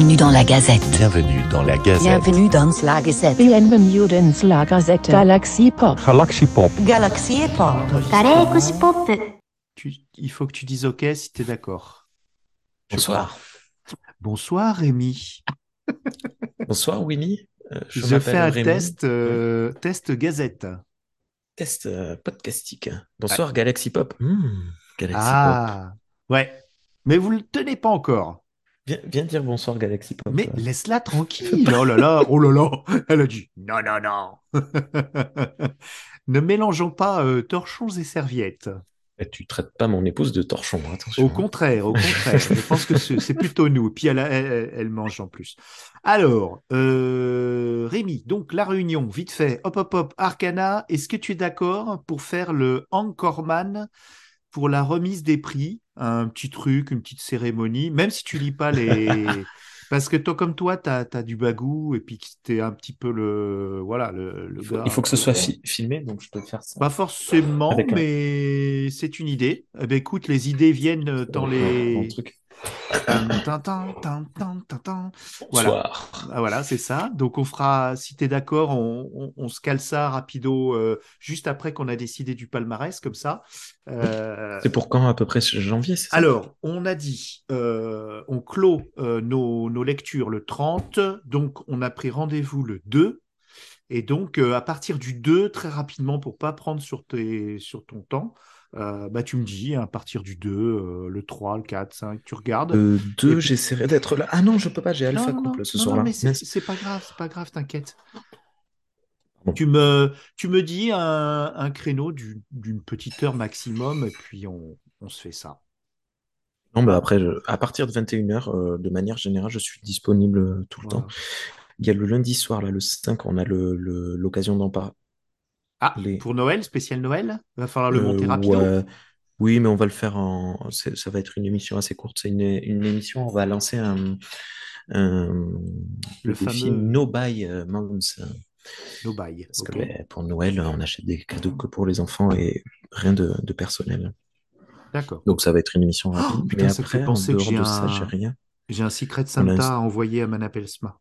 Bienvenue dans la Gazette. Bienvenue dans la Gazette. Bienvenue dans la Gazette. Bienvenue dans la Gazette. Galaxy Pop. Galaxy Pop. Galaxy Pop. Galaxy Pop. Tu, il faut que tu dises OK si tu es d'accord. Bonsoir. Bonsoir Rémi. Bonsoir Winnie. Euh, je, je fais un Rémi. test, euh, test Gazette. Test euh, podcastique. Bonsoir ah. Galaxy Pop. Mmh, Galaxy ah. Pop. Ouais. Mais vous ne le tenez pas encore. Viens, viens dire bonsoir Galaxy Pop. Mais Euh, laisse-la tranquille. Oh là là, oh là là. Elle a dit non, non, non. ne mélangeons pas euh, torchons et serviettes. eh, tu traites pas mon épouse de torchon, attention. Au contraire, au contraire. Je pense que c'est plutôt nous. Puis elle, a- elle, elle- elle mange en plus. Alors, euh, Rémi, donc la réunion, vite fait. Hop, hop, hop. Arcana, est-ce que tu es d'accord pour faire le Anchorman pour la remise des prix? Un petit truc, une petite cérémonie, même si tu lis pas les. Parce que toi, comme toi, tu as, du bagou et puis que t'es un petit peu le. Voilà, le, le Il faut, gars. il faut que ce soit fi- filmé, donc je peux faire ça. Pas forcément, Avec un- mais c'est une idée. Eh ben, écoute, les idées viennent dans Mon les. truc. Voilà. Ah, voilà, c'est ça. Donc, on fera, si tu es d'accord, on, on- on se cale ça rapido euh, juste après qu'on a décidé du palmarès, comme ça. Euh, C'est pour quand à peu près janvier, ça? Alors, on a dit, euh, on clôt nos, nos lectures le 30, donc on a pris rendez-vous le 2. Et donc, à partir du 2, très rapidement, pour pas prendre sur, tes, sur ton temps, euh, bah, tu me dis, à partir du 2, euh, le 3, le 4, 5, tu regardes. Et deux, puis- j'essaierai d'être là. Ah non, je peux pas, j'ai Alpha non, non, Couple ce non, non, soir-là. mais c'est pas grave, c'est pas grave, t'inquiète. Bon. Tu me, tu me dis un, un créneau du- d'une petite heure maximum, et puis on, on se fait ça. Non, bah après, je- à partir de 21h, euh, de manière générale, je suis disponible euh, tout le Voilà. temps. Il y a le lundi soir, là, le 5, on a le- le- l'occasion d'en parler. Ah, Les- pour Noël, spécial Noël? Va falloir le Euh, monter ouais. Oui, mais on va le faire en. Ça va être une émission assez courte. C'est une, une émission. On va lancer un, un- Le défi fameux- No Buy euh, Months. No buy. Parce que ben, pour Noël, on achète des cadeaux que pour les enfants et rien de, de personnel. D'accord. Donc ça va être une émission rapide. Oh, putain, mais ça fait après, en penser que j'ai de un- j'ai rien. J'ai un Secret a un- Santa à envoyer à Manapelsma.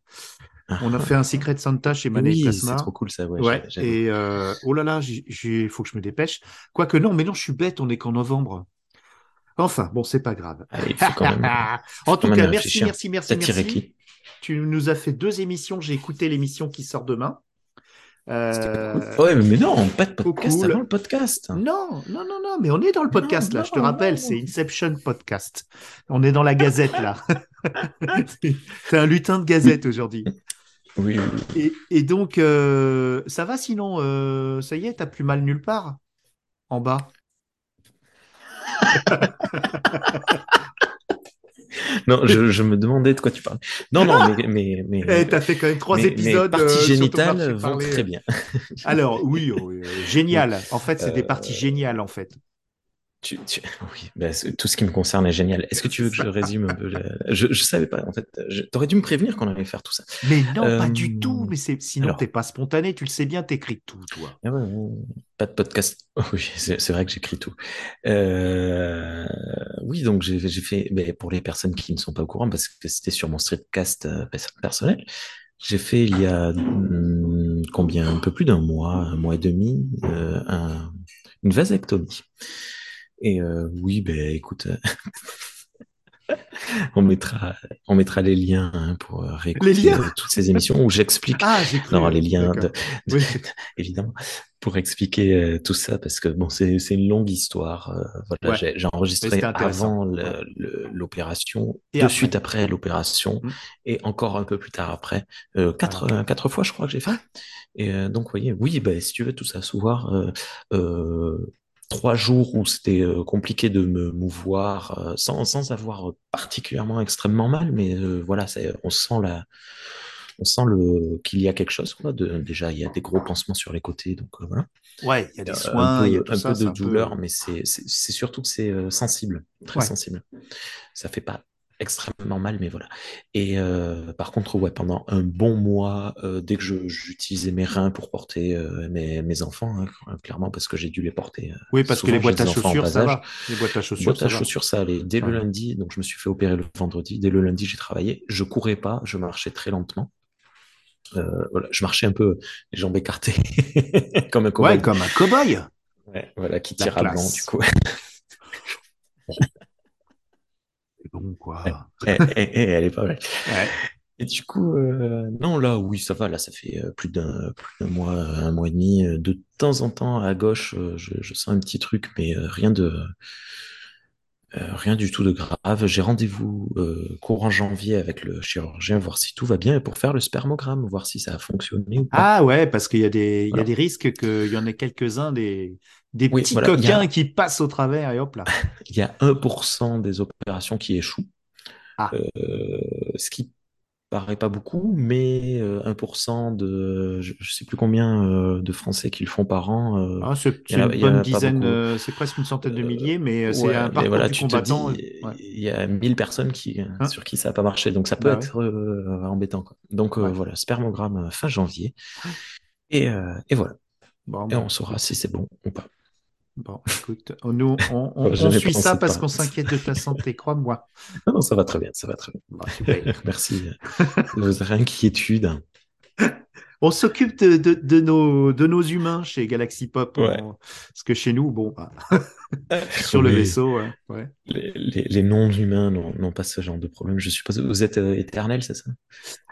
On a fait un Secret Santa chez oui, Manapelsma. c'est trop cool ça. Ouais, et euh, oh là là, il faut que je me dépêche. Quoique non, mais non, je suis bête, on est qu'en novembre. Enfin, bon, c'est pas grave. Allez, il faut quand même. en tout cas, merci, merci, merci, merci. qui? Tu nous as fait deux émissions. J'ai écouté l'émission qui sort demain. Euh, Ouais, mais non, pas de podcast cool. avant le podcast. Non, non, non, non, mais on est dans le podcast Non, là, je te rappelle, c'est Inception Podcast. On est dans la gazette là. c'est un lutin de gazette aujourd'hui. Oui. Et, et donc, euh, ça va sinon, euh, ça y est, t'as plus mal nulle part en bas. Non, je, je me demandais de quoi tu parles. Non, non, mais, mais, mais, Eh, t'as fait quand même trois épisodes. parties euh, génitales vont très bien. Alors, oui, oui, génial. En fait, c'est des parties géniales en fait. Tu, tu- oui, bah, tout ce qui me concerne est génial. Est-ce que tu veux que je résume un peu le- je, je savais pas, en fait. Je... T'aurais dû me prévenir qu'on allait faire tout ça. Mais non, pas Euh, du tout. Mais sinon, alors. t'es pas spontané. Tu le sais bien, t'écris tout, toi. Ah ouais, pas de podcast. Oui, c'est vrai que j'écris tout. Euh, oui, donc j'ai fait, mais pour les personnes qui ne sont pas au courant, parce que c'était sur mon streetcast euh, pers- personnel, j'ai fait il y a hum, combien, un peu plus d'un mois, un mois et demi, euh, un- une vasectomie. Et euh, oui, ben écoute, euh, on mettra, on mettra les liens hein, pour euh, réécouter liens euh, toutes ces émissions où j'explique Ah, non, les liens, de, Oui. évidemment, pour expliquer euh, tout ça, parce que bon, c'est c'est une longue histoire. euh, voilà, Ouais. j'ai enregistré avant l'opération, Et de après. suite après l'opération, Mm. et encore un peu plus tard après. Euh, quatre, euh, quatre fois, je crois que j'ai fait. Et euh, donc, vous voyez, oui, bah, si tu veux tout ça euh, euh, trois jours où c'était euh, compliqué de me mouvoir euh, sans, sans avoir particulièrement extrêmement mal, mais euh, voilà, on sent la, on sent le qu'il y a quelque chose. Quoi, de, déjà, il y a des gros pansements sur les côtés, donc euh, voilà. Ouais, il y a des Euh, soins, un il y a tout un ça. peu de peu- douleur, mais c'est surtout que c'est euh, sensible, très Ouais. sensible. Ça fait pas extrêmement mal, mais voilà. Et euh, par contre, ouais, pendant un bon mois, euh, dès que j'utilisais mes reins pour porter euh, mes, mes enfants, hein, clairement, parce que j'ai dû les porter. euh, Oui, parce que souvent, les boîtes à chaussures, ça va. Les boîtes à chaussures, Boîte ça à va. chaussures, ça allait. Dès le Ouais. lundi, donc je me suis fait opérer le vendredi. Dès le lundi, j'ai travaillé. Je courais pas, je marchais très lentement. Euh, voilà, je marchais un peu les jambes écartées, comme un cow-boy. Ouais, comme un cow-boy. Ouais, voilà, qui tire à blanc, du coup. C'est bon, quoi. Eh, eh, eh, elle est pas mal. Ouais. Et du coup, euh, non, là, oui, ça va. Là, ça fait euh, plus d'un mois, euh, un mois et demi. De temps en temps, à gauche, je, je sens un petit truc, mais rien de euh, rien du tout de grave. J'ai rendez-vous euh, courant janvier avec le chirurgien, voir si tout va bien, et pour faire le spermogramme, voir si ça a fonctionné ou pas. Ah ouais, parce qu'il y a des, il y a des risques qu'il y en ait quelques-uns, des, des Oui, petits voilà, a- coquins qui passent au travers et hop là. Il y a 1% des opérations qui échouent, Ah. Euh, ce qui paraît pas beaucoup, mais euh, 1% de, je, je sais plus combien euh, de Français qui le font par an. euh, Ah, c'est une y bonne dizaine, euh, c'est presque une centaine de Euh, milliers, mais euh, c'est un parcours voilà, du combattant. ouais. il y a 1000 personnes qui, Hein sur qui ça n'a pas marché, donc ça peut Bah ouais. être euh, embêtant. Quoi. Donc euh, Ouais. voilà, spermogramme euh, fin janvier. Et, euh, et voilà, Bon, et on saura si c'est bon ou pas. Bon, écoute, nous, on, on, suit ça parce qu'on s'inquiète de ta santé, crois-moi. Non, non, ça va très bien, ça va très bien. Bon, super. Merci de vos inquiétudes. On s'occupe de, de, de nos, de nos humains chez Galaxy Pop. Ouais. on- Parce que chez nous, bon, bah, sur le vaisseau, ouais, ouais. Les, les- les non-humains n'ont pas ce genre de problème. Je suppose vous êtes euh, éternel, c'est ça?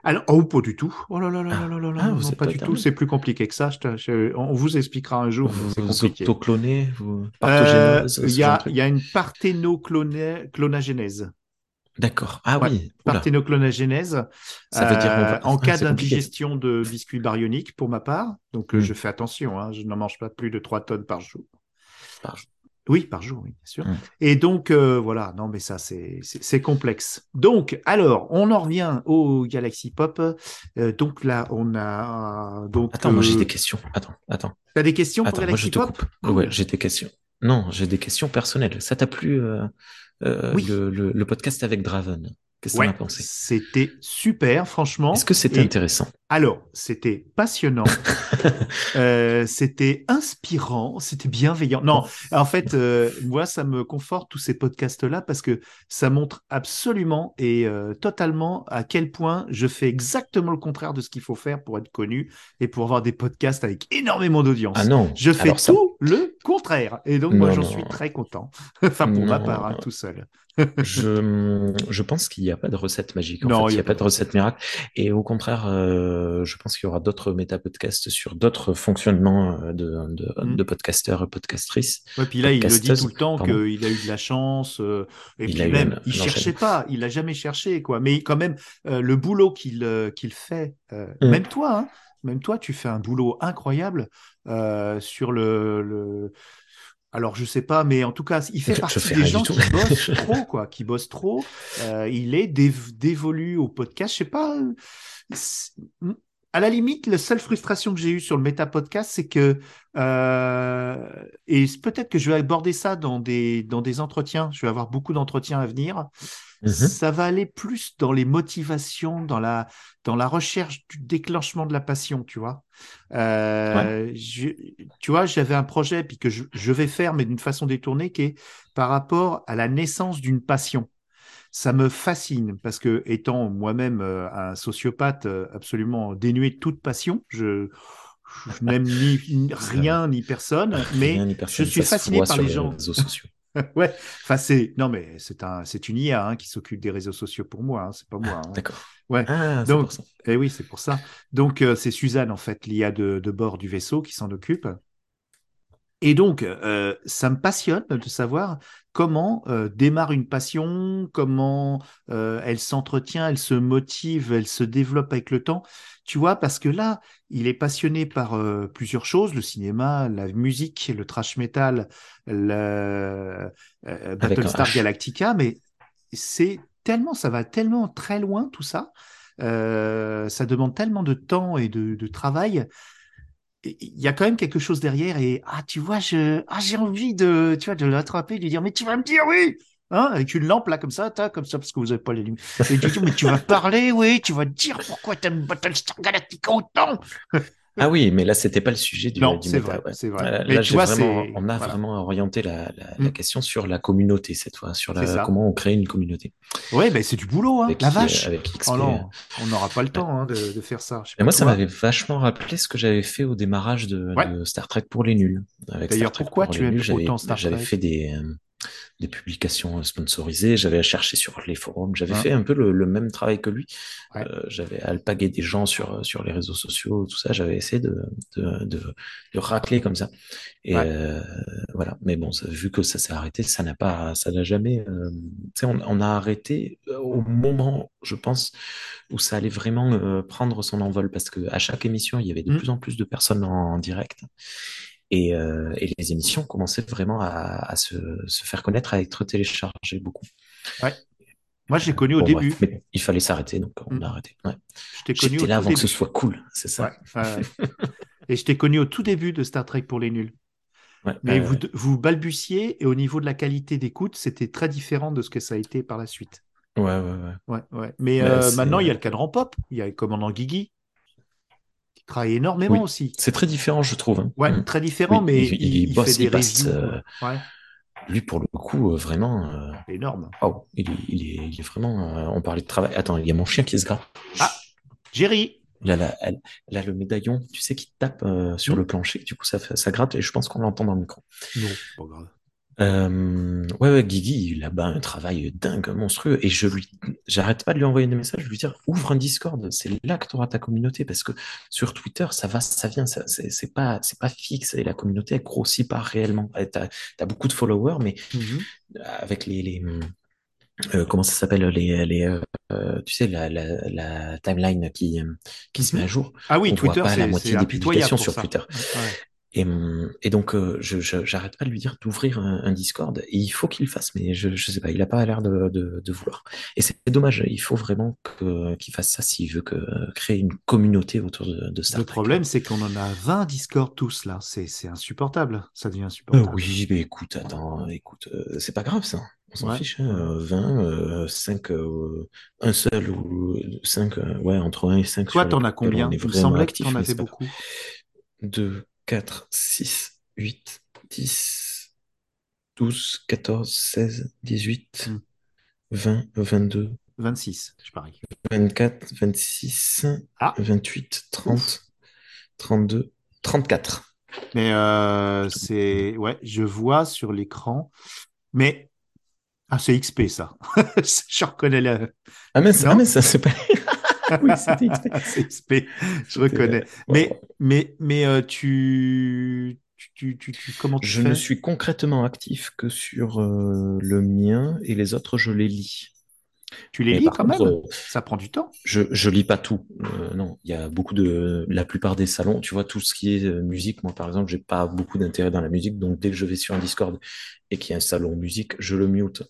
Alors, oh, pas du tout. Oh là là là là là là là, Ah, non, vous non, êtes pas pas du tout. C'est plus compliqué que ça. Je te- je- on vous expliquera un jour, Vous compliqué. autoclonez vous... Euh, Il y, y a une parthénoclonagénèse. D'accord. Ah Ouais, oui. Parthénoclonagénèse. Ça veut dire euh, va- en cas d'indigestion de biscuits baryoniques, pour ma part. Donc, euh, Mm. je fais attention. hein, je n'en mange pas plus de 3 tonnes par jour. Par jour. Oui, par jour, oui, bien sûr. Mm. Et donc, euh, voilà, non, mais ça, c'est complexe. Donc, alors, on en revient au Galaxy Pop. Euh, donc là, on a. Donc, Attends, moi j'ai des questions. Attends, attends. T'as des questions pour Attends, moi Galaxy je te Pop? coupe. Ouais, j'ai des questions. Non, j'ai des questions personnelles. Ça t'a plu euh, euh, Oui. le, le- le podcast avec Draven? Qu'est-ce que Ouais, t'en as pensé? c'était super, franchement. Est-ce que c'était Et- intéressant? Alors, c'était passionnant, euh, c'était inspirant, c'était bienveillant. Non, en fait, euh, moi, ça me conforte tous ces podcasts-là parce que ça montre absolument et euh, totalement à quel point je fais exactement le contraire de ce qu'il faut faire pour être connu et pour avoir des podcasts avec énormément d'audience. Ah non. Je fais ça- tout le contraire. Et donc, moi, j'en suis très content. enfin, pour ma part, hein, tout seul. Je, je pense qu'il n'y a pas de recette magique. En Non, fait, il n'y a a pas de recette miracle. Et au contraire, je pense qu'il y aura d'autres méta-podcasts sur d'autres fonctionnements euh, de, de, Mm. de podcasteurs et podcastrices. Ouais, puis là, il le dit tout le temps qu'il a eu de la chance. euh, et Il puis même, un- il cherchait pas, il a jamais cherché, quoi. Mais quand même, euh, le boulot qu'il euh, qu'il fait, euh, Mm. même toi, hein, même toi, tu fais un boulot incroyable euh, sur le, le. Alors, je sais pas, mais en tout cas, il fait Je- partie des gens qui bossent trop, quoi, qui bossent trop. Euh, il est dév- dévolu au podcast. Je sais pas. À la limite, la seule frustration que j'ai eue sur le méta podcast, c'est que euh, et peut-être que je vais aborder ça dans des dans des entretiens. Je vais avoir beaucoup d'entretiens à venir. Mhm. Ça va aller plus dans les motivations, dans la dans la recherche du déclenchement de la passion, tu vois. Euh, je- tu vois, j'avais un projet puis que je, je vais faire, mais d'une façon détournée, qui est par rapport à la naissance d'une passion. Ça me fascine parce que, étant moi-même euh, un sociopathe euh, absolument dénué de toute passion, je, je n'aime ni, ni rien ni personne, mais Rien ni personne, je suis fasciné par les gens. réseaux sociaux. ouais, enfin c'est non mais c'est un c'est une IA hein, qui s'occupe des réseaux sociaux pour moi, hein, c'est pas moi. hein. D'accord. Ouais. Ah, c'est Donc, pour ça. Eh oui, c'est pour ça. Donc, euh, c'est Suzanne, en fait, l'IA de, de bord du vaisseau, qui s'en occupe. Et donc, euh, ça me passionne de savoir comment euh, démarre une passion, comment euh, elle s'entretient, elle se motive, elle se développe avec le temps. Tu vois, parce que là, il est passionné par euh, plusieurs choses, le cinéma, la musique, le trash metal, le euh, un Battlestar. Galactica, mais c'est tellement, ça va tellement très loin tout ça. Euh, ça demande tellement de temps et de, de travail. Il y a quand même quelque chose derrière et ah tu vois je ah j'ai envie de tu vois de l'attraper de lui dire mais tu vas me dire oui hein, avec une lampe là comme ça, t'as, comme ça parce que vous avez pas les lumières. Et tu dis mais tu vas parler, oui, tu vas dire pourquoi t'aimes Battlestar Galactica autant. Ah oui, mais là, c'était pas le sujet du, Non, du c'est méta, vrai, ouais. c'est vrai. Là, Mais là, tu j'ai vois, vraiment, c'est- on a voilà. vraiment orienté la, la, la Mm. question sur la communauté cette fois, sur la, comment on crée une communauté. Ouais, ben c'est du boulot, hein, Avec, la euh, vache. avec XP. Oh non, on n'aura pas le temps hein, de, de faire ça. Pas moi, ça m'avait vachement rappelé ce que j'avais fait au démarrage de, Ouais. de Star Trek pour les nuls. Avec D'ailleurs, Star Trek pourquoi pour tu aimes nuls, j'avais- autant Star J'avais Trek? fait des, euh, des publications sponsorisées, j'avais cherché sur les forums, j'avais Ouais. fait un peu le, le même travail que lui. Ouais. Euh, j'avais alpagué des gens sur, sur les réseaux sociaux, tout ça, j'avais essayé de, de, de, de racler comme ça. Et Ouais. euh, voilà. Mais bon, ça- vu que ça s'est arrêté, ça n'a pas, ça n'a jamais. euh, tu sais, on, on a arrêté euh, au moment, je pense, où ça allait vraiment euh, prendre son envol, parce que à chaque émission, il y avait de Mm. plus en plus de personnes en, en direct. Et, euh, et les émissions commençaient vraiment à, à se, se faire connaître, à être téléchargées beaucoup. Moi, je l'ai connu au Bon, début. bref, mais il fallait s'arrêter, donc on Mm. a arrêté. Ouais. J'étais là avant que ce soit cool, c'est ça. Ouais, ouais, ouais. Et je t'ai connu au tout début de Star Trek pour les nuls. Ouais, Mais euh, vous, vous balbutiez et au niveau de la qualité d'écoute, c'était très différent de ce que ça a été par la suite. ouais, ouais, ouais. Ouais, ouais. Mais euh, maintenant, il y a le cadran pop, il y a le commandant Guigui, travaille énormément Oui. aussi. C'est très différent, je trouve. hein. Ouais, Mm. très différent, Oui, mais il- il, il il bosse, fait des il passe, euh, Ouais, Lui, pour le coup, euh, vraiment, euh, énorme. il, est, il, est, il est vraiment. euh, on parlait de travail. Attends, il y a mon chien qui se gratte. Ah, Jerry, Il a, la- elle, le médaillon, tu sais, qui tape euh, sur Mm. le plancher. Du coup, ça, ça gratte et je pense qu'on l'entend dans le micro. non, pas grave. Euh, ouais, ouais, Guigui, il a bah, un travail dingue, monstrueux. Et je lui, j'arrête pas de lui envoyer des messages, de lui dire, ouvre un Discord, c'est là que tu auras ta communauté, parce que sur Twitter, ça va, ça vient, ça, c'est pas, c'est pas fixe, et la communauté, elle grossit pas réellement. T'as, t'as beaucoup de followers, mais Mhm. avec les, les euh, comment ça s'appelle, les, les, euh, tu sais, la, la, la timeline qui, qui se met à jour. Ah oui, on voit Twitter, pas la moitié des publications sur ça. Twitter. Ouais. Et, hum, et donc, euh, je, j'arrête pas de lui dire d'ouvrir un, un Discord. Et il faut qu'il le fasse, mais je, je sais pas, il a pas l'air de, de, de vouloir. Et c'est dommage, il faut vraiment que, qu'il fasse ça s'il veut que, créer une communauté autour de, de Star Le Trek. problème, c'est qu'on en a 20 Discord tous là. C'est c'est insupportable. Ça devient Euh, insupportable. oui, mais écoute, attends, écoute, euh, c'est pas grave ça. On s'en Ouais. fiche, hein, euh, 20, euh, 5, euh, un seul ou 5, ouais, entre 1 et 5. Toi, t'en as combien? Il me semblait que t'en avais beaucoup. 2, 4, 6, 8, 10, 12, 14, 16, 18, Hmm. 20, 22, 26, je parie. 24, 26, Ah. 28, 30, 32, 34. Mais euh, c'est. Ouais, je vois sur l'écran. Mais. Ah, c'est XP ça. je reconnais la. Ah mais, ça- ah, mais ça c'est pas... oui, c'était XP. c'est XP. Je reconnais. Mais, mais, mais euh, tu, tu, tu, tu- comment tu Je fais? ne suis concrètement actif que sur euh, le mien et les autres je les lis. Tu les Mais lis quand contre, même? euh, Ça prend du temps. Je, je lis pas tout. Euh, non, il y a beaucoup de, la plupart des salons, tu vois, tout ce qui est euh, musique. Moi, par exemple, j'ai pas beaucoup d'intérêt dans la musique, donc dès que je vais sur un Discord et qu'il y a un salon musique, je le mute.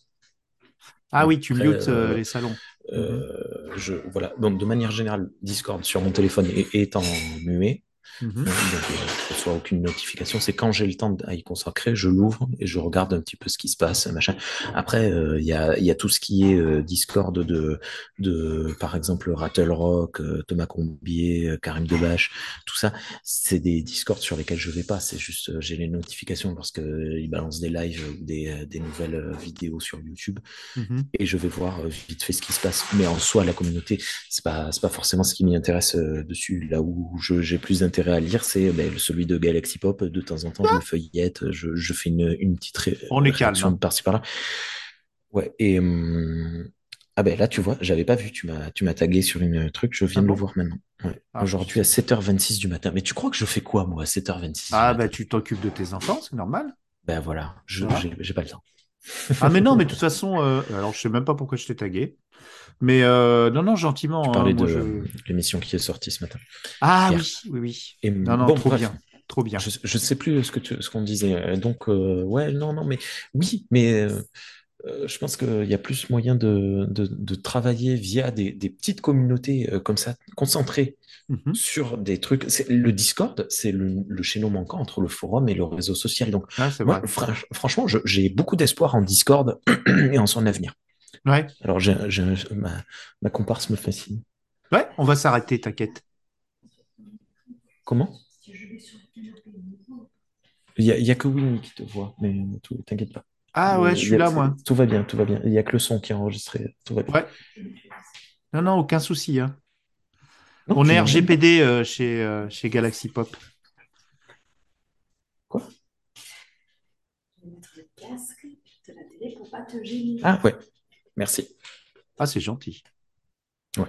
Ah oui, tu Après, mutes euh, euh, les salons. Euh, je, voilà. Donc, de manière générale, Discord sur mon téléphone est, est en muet. Mhm. Donc, je reçois aucune notification. C'est quand j'ai le temps à y consacrer, je l'ouvre et je regarde un petit peu ce qui se passe, machin. Après, euh, il y a, y a tout ce qui est euh, Discord de, de, par exemple, Rattle Rock, euh, Thomas Combier, Karim Debache, tout ça. C'est des Discords sur lesquels je vais pas. C'est juste, j'ai les notifications lorsque euh, ils balancent des lives ou des, des nouvelles vidéos sur YouTube Mhm. et je vais voir vite fait ce qui se passe. Mais en soi, la communauté, c'est pas, pas forcément ce qui m'y intéresse dessus. Là où j'ai plus d'intérêt à lire, c'est ben, celui de Galaxy Pop. De temps en temps, je le feuillette, je, je fais une, une petite ré- On est calme, hein. par-ci par-là. Ouais, et hum, ah ben là, tu vois, j'avais pas vu, tu m'as, tu m'as tagué sur une truc, je viens Ah de bon le voir maintenant. Ouais. Ah, Aujourd'hui à 7h26 du matin. Mais tu crois que je fais quoi, moi, à 7h26 Ah, matin? tu t'occupes de tes enfants, c'est normal. Ben voilà, je, j'ai pas le temps. Ah, mais non, mais de toute façon, euh, alors je sais même pas pourquoi je t'ai tagué. Mais euh, non, non, gentiment. Tu hein, parlais moi, de je- l'émission qui est sortie ce matin. Ah hier. oui, oui, oui. Et, Non, non, bon, trop bref. bien. Trop bien. Je, je sais plus ce que tu, ce qu'on disait. Donc, euh, ouais, non, non, mais oui, mais euh, euh, je pense qu'il y a plus moyen de, de, de travailler via des, des petites communautés euh, comme ça, concentrées Mhm. sur des trucs. Le Discord, c'est le, le chaînon manquant entre le forum et le réseau social. Donc, c'est moi, franchement, j'ai beaucoup d'espoir en Discord et en son avenir. Ouais. Alors, j'ai, j'ai- ma, ma comparse me fascine. Ouais, on va s'arrêter, t'inquiète. Comment? Il y a, y a que Winnie qui te voit, mais tout- t'inquiète pas. Ah ouais, je suis là, moi. Tout va bien, tout va bien. Il y a que le son qui est enregistré. Tout va bien. Ouais. Non, non, aucun souci. hein. Non, On est RGPD euh, chez, euh, chez Galaxy Pop. Quoi? Je vais mettre le casque de la télé pour pas te gêner. Ah ouais, merci. Ah, c'est gentil. Ouais.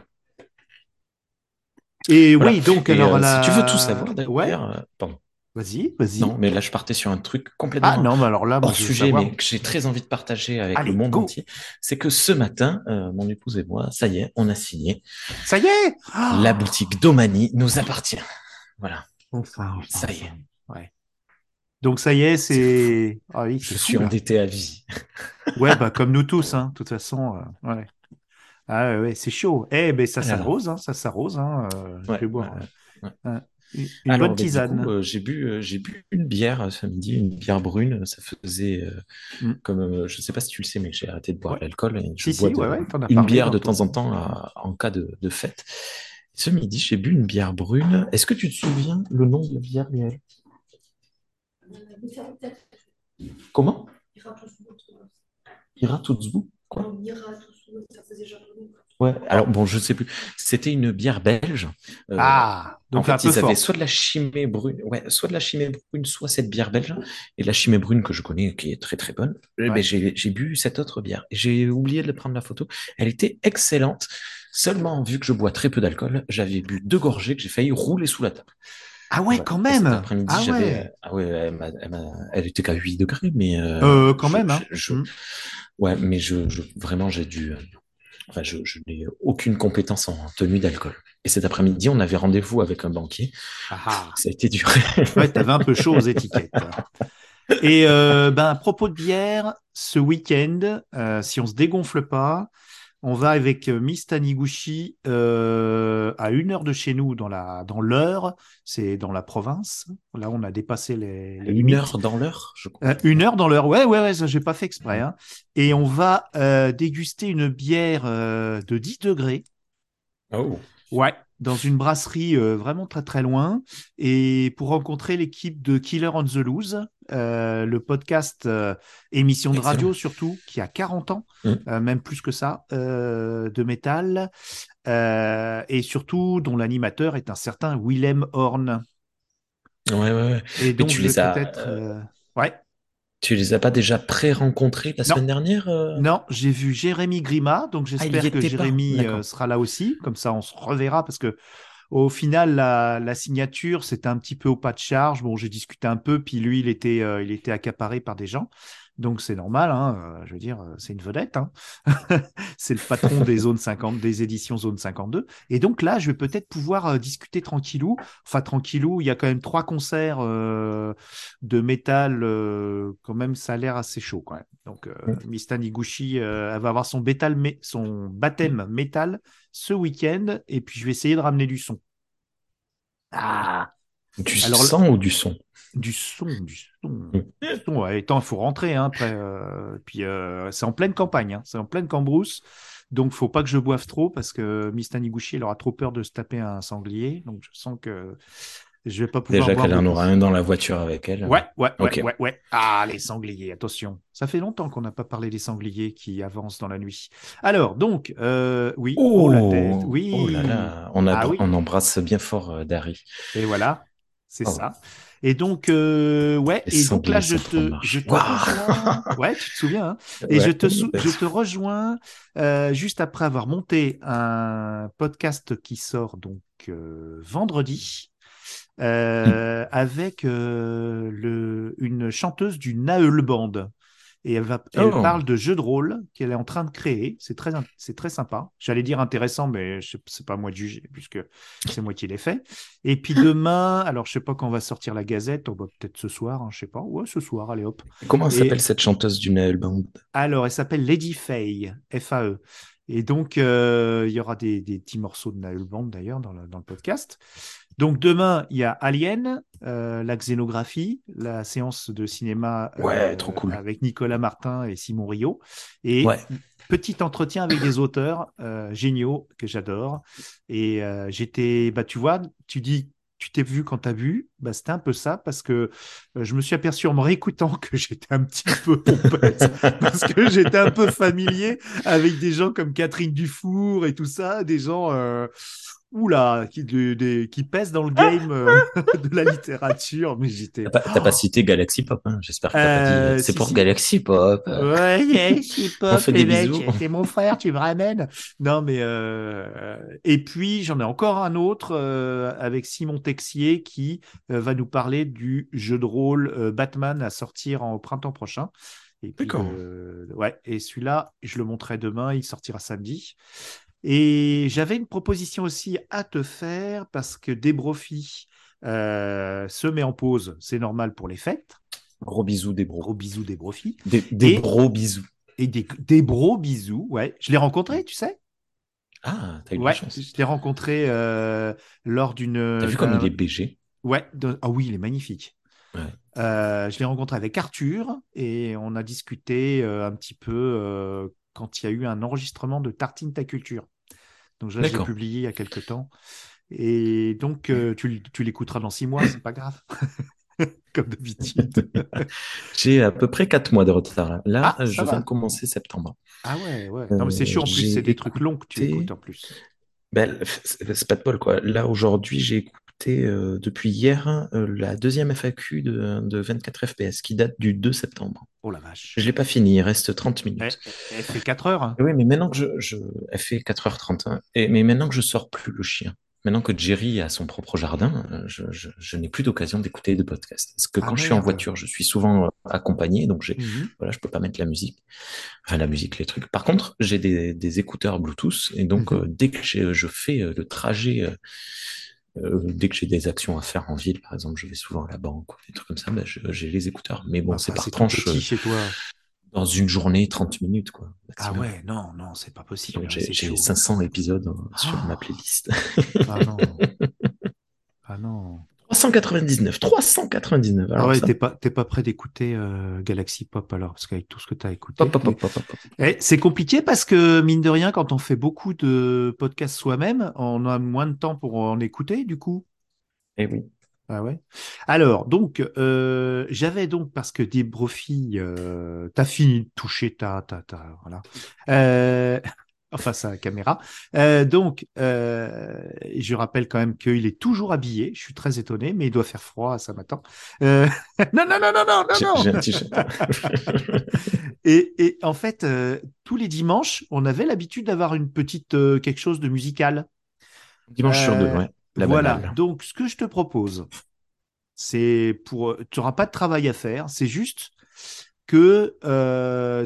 Et Voilà. oui, donc Et, alors euh, la... si tu veux tout savoir, d'ailleurs, euh, pardon. vas-y, vas-y. Non, mais là, je partais sur un truc complètement Ah non, mais alors là, hors sujet, savoir. mais que j'ai très envie de partager avec Allez, le monde go. entier. C'est que ce matin, euh, mon épouse et moi, ça y est, on a signé. Ça y est Ah La boutique Domani nous appartient. Voilà, Enfin, enfin, ça y est. Donc ça y est, c'est... Ah oui, Je c'est suis fou, là. endetté à vie. Ouais, bah comme nous tous, hein, de toute façon. euh, ouais. Ah ouais, ouais, c'est chaud. Eh ben ça s'arrose, hein, ça s'arrose. Hein, euh, je vais boire ouais, euh, ouais. une, une Alors, bonne du tisane. euh, j'ai bu, euh, j'ai bu une bière euh, samedi, une bière brune. Ça faisait euh, Mm. comme, euh, je sais pas si tu le sais, mais j'ai arrêté de boire Ouais. l'alcool et je Si, si, bois de- ouais, ouais, t'en as une bière de temps en temps à- en cas de, de fête. Ce midi, j'ai bu une bière brune. Est-ce que tu te souviens le nom de la bière, Gaël Comment? Ira Tutsbu Quoi? Ça faisait japonais. Ouais, alors bon, je sais plus. C'était une bière belge. Euh, Ah, en donc un fait, peu ils avaient soit de la chimée brune, ouais, soit de la chimée brune, soit cette bière belge. Et la chimée brune que je connais, qui est très très bonne, eh ben, Ouais. j'ai j'ai bu cette autre bière. Et j'ai oublié de prendre la photo. Elle était excellente. Seulement, vu que je bois très peu d'alcool, j'avais bu deux gorgées que j'ai failli rouler sous la table. Ah ouais, quand Et Cet même. après-midi, Ah j'avais, ouais. ah ouais, elle, était qu'à 8 degrés, mais euh, Euh, quand je- même, hein. je- je- Mm. ouais, mais je, je- vraiment, j'ai dû, enfin, je, je n'ai aucune compétence en tenue d'alcool. Et cet après-midi, on avait rendez-vous avec un banquier. Ah, ah. Ça a été dur. Ouais, t'avais un peu chaud aux étiquettes. Et euh, ben, à propos de bière, ce week-end, euh, si on se dégonfle pas, on va avec euh, Miss Taniguchi euh, à une heure de chez nous dans la dans l'heure, c'est dans la province. Là, on a dépassé les, les Une heure dans l'heure, je crois. Euh, une heure dans l'heure, ouais, ouais, ouais, ça j'ai pas fait exprès. hein. Et on va euh, déguster une bière de 10 degrés. Oh. Ouais, dans une brasserie euh, vraiment très très loin. Et pour rencontrer l'équipe de Killer on the Loose, euh, le podcast euh, émission de Excellent. radio surtout, qui a 40 ans, Mm. même plus que ça, de métal. et surtout dont l'animateur est un certain Willem Horn. Ouais, ouais, ouais. Et donc tu je les as, Ouais. Tu les as pas déjà pré-rencontrés la Non. semaine dernière euh? Non, j'ai vu Jérémy Grima, donc Ah, j'espère que. Jérémy euh, sera là aussi, comme ça on se reverra parce que au final la, la signature c'était un petit peu au pas de charge. Bon, j'ai discuté un peu, puis lui il était euh, il était accaparé par des gens, donc c'est normal. Hein, euh, je veux dire, euh, c'est une vedette. Hein. c'est le patron des zones 50, des éditions zone 52. Et donc là, je vais peut-être pouvoir euh, discuter tranquillou. Enfin tranquillou, il y a quand même trois concerts euh, de métal. euh, quand même, ça a l'air assez chaud quand même. Donc Mm. Miss Taniguchi, euh, elle va avoir son, bétal mé- son baptême métal ce week-end, et puis je vais essayer de ramener du son. Ah, Du Alors, sang ou du son? Du son, du son. Du son, ouais. Attends, il faut rentrer. Hein, après, euh, puis euh, c'est en pleine campagne, hein, c'est en pleine cambrousse. Donc, faut pas que je boive trop parce que Miss Taniguchi, elle aura trop peur de se taper un sanglier. Donc, je sens que je vais pas pouvoir Déjà qu'elle en aura un dans la voiture avec elle. Ouais, ouais, ouais, Ok. ouais, ouais. Ah, les sangliers, attention. Ça fait longtemps qu'on n'a pas parlé des sangliers qui avancent dans la nuit. Alors, donc, euh, oui, oh, la tête, oui. Oh là là, on, a- Ah oui. on embrasse bien fort Dari. Et voilà, c'est Oh. ça. Et donc, euh, ouais, et donc là, je te, je te rejoins. Ouais, tu te souviens, hein Et Ouais. je te, sou- je te rejoins euh, juste après avoir monté un podcast qui sort donc euh, vendredi euh, avec euh, le, une chanteuse du Naeul Band et elle, va, elle Oh. parle de jeux de rôle qu'elle est en train de créer. C'est très, c'est très sympa. J'allais dire intéressant, mais c'est pas moi de juger puisque c'est moi qui l'ai fait. Et puis demain, alors je sais pas quand on va sortir la Gazette, on va peut-être ce soir, hein, je sais pas. Ouais, ce soir, allez hop. Comment Et- s'appelle cette chanteuse du Nail Band Alors, elle s'appelle Lady Faye, F-A-E. Et donc, euh, il y aura des, des petits morceaux de Naël Band d'ailleurs dans dans le podcast. Donc, demain, il y a Alien, euh, la xénographie, la séance de cinéma euh, Ouais, trop cool. avec Nicolas Martin et Simon Rio. Et Ouais. petit entretien avec des auteurs euh, géniaux que j'adore. Et euh, j'étais, bah, tu vois, tu dis, tu t'es vu quand tu as vu, bah, c'était un peu ça parce que euh, je me suis aperçu en me réécoutant que j'étais un petit peu pompette parce que j'étais un peu familier avec des gens comme Catherine Dufour et tout ça, des gens. Euh, Oula, qui, de- des- qui pèsent dans le game euh, de la littérature, mais j'étais. T'as pas, t'as pas cité Galaxy Pop, hein J'espère que t'as pas Euh, dit. C'est si, pour si. Galaxy Pop. Ouais, On pop, fait les des mecs, bisous. c'est mon frère, tu me ramènes. Non, mais euh, et puis j'en ai encore un autre euh, avec Simon Texier qui euh, va nous parler du jeu de rôle euh, Batman à sortir en printemps prochain. Et puis, D'accord. euh, ouais, et celui-là, je le montrerai demain, il sortira samedi. Et j'avais une proposition aussi à te faire parce que Debrofi euh, se met en pause, c'est normal pour les fêtes. Gros bisous, des bros. Gros bisous. Des, des Et- gros bisous. Et des, des bros bisous, ouais. Je l'ai rencontré, tu sais? Ah, t'as eu Ouais, la chance. je l'ai rencontré euh, lors d'une. T'as vu comme il est BG Ouais, de- ah oui, il est magnifique. Ouais. Euh, je l'ai rencontré avec Arthur et on a discuté euh, un petit peu euh, quand il y a eu un enregistrement de Tartine ta culture. Donc là, je l'ai D'accord. publié il y a quelques temps. Et donc, euh, tu, l'écouteras dans six mois, c'est pas grave. Comme d'habitude. J'ai à peu près 4 mois de retard. Là, Ah, je viens de commencer septembre. ah ouais, ouais. Non, mais c'est Euh, chiant en plus, j'ai c'est des trucs longs que tu écoutes en plus. Ben, c'est c'est pas de bol, quoi. Là, aujourd'hui, j'ai écouté euh, depuis hier euh, la deuxième FAQ de, de 24 FPS qui date du 2 septembre. Oh la vache. Je l'ai pas fini, il reste 30 Elle, minutes. elle fait 4 heures. hein. Oui, mais maintenant que je, je... Elle fait 4h30. hein. Et, mais maintenant que je sors plus le chien, maintenant que Jerry a son propre jardin, euh, je, je, je n'ai plus d'occasion d'écouter de podcast. Parce que Ah, quand je suis en voiture, je suis souvent accompagné, donc j'ai, Mhm. voilà, je peux pas mettre la musique. Enfin, la musique, les trucs. Par contre, j'ai des, des écouteurs Bluetooth, et donc Mhm. euh, dès que je fais le trajet, euh, dès que j'ai des actions à faire en ville, par exemple, je vais souvent à la banque ou des trucs comme ça, je- j'ai les écouteurs. Mais bon, Ah, c'est bah, par tranche, petit euh, chez toi. dans une journée, 30 minutes, quoi. Ah ouais, non, non, c'est pas possible. Là, J'ai c'est j'ai chaud. 500 épisodes euh, sur Ah. ma playlist. Ah non. Ah non. 399, 399. Ah Alors ouais, ça, t'es pas, t'es pas prêt d'écouter euh, Galaxy Pop alors, parce qu'avec tout ce que tu as écouté. pop, pop, pop, pop, pop, pop. Eh, c'est compliqué parce que, mine de rien, quand on fait beaucoup de podcasts soi-même, on a moins de temps pour en écouter, du coup. Eh oui. Ah ouais. Alors, donc, euh, j'avais donc, parce que des brofilles, euh, t'as fini de toucher ta, ta, ta, voilà. Enfin, sa caméra. Euh, donc, euh, je rappelle quand même qu'il est toujours habillé. Je suis très étonné, mais il doit faire froid, ça m'attend. Euh, non, non, non, non, non, non, j'ai non. un t-shirt. Et, et en fait, tous les dimanches, on avait l'habitude d'avoir une petite quelque chose de musical. Dimanche sur deux, ouais. La voilà. banale. Donc, ce que je te propose, c'est pour. Tu n'auras pas de travail à faire. C'est juste que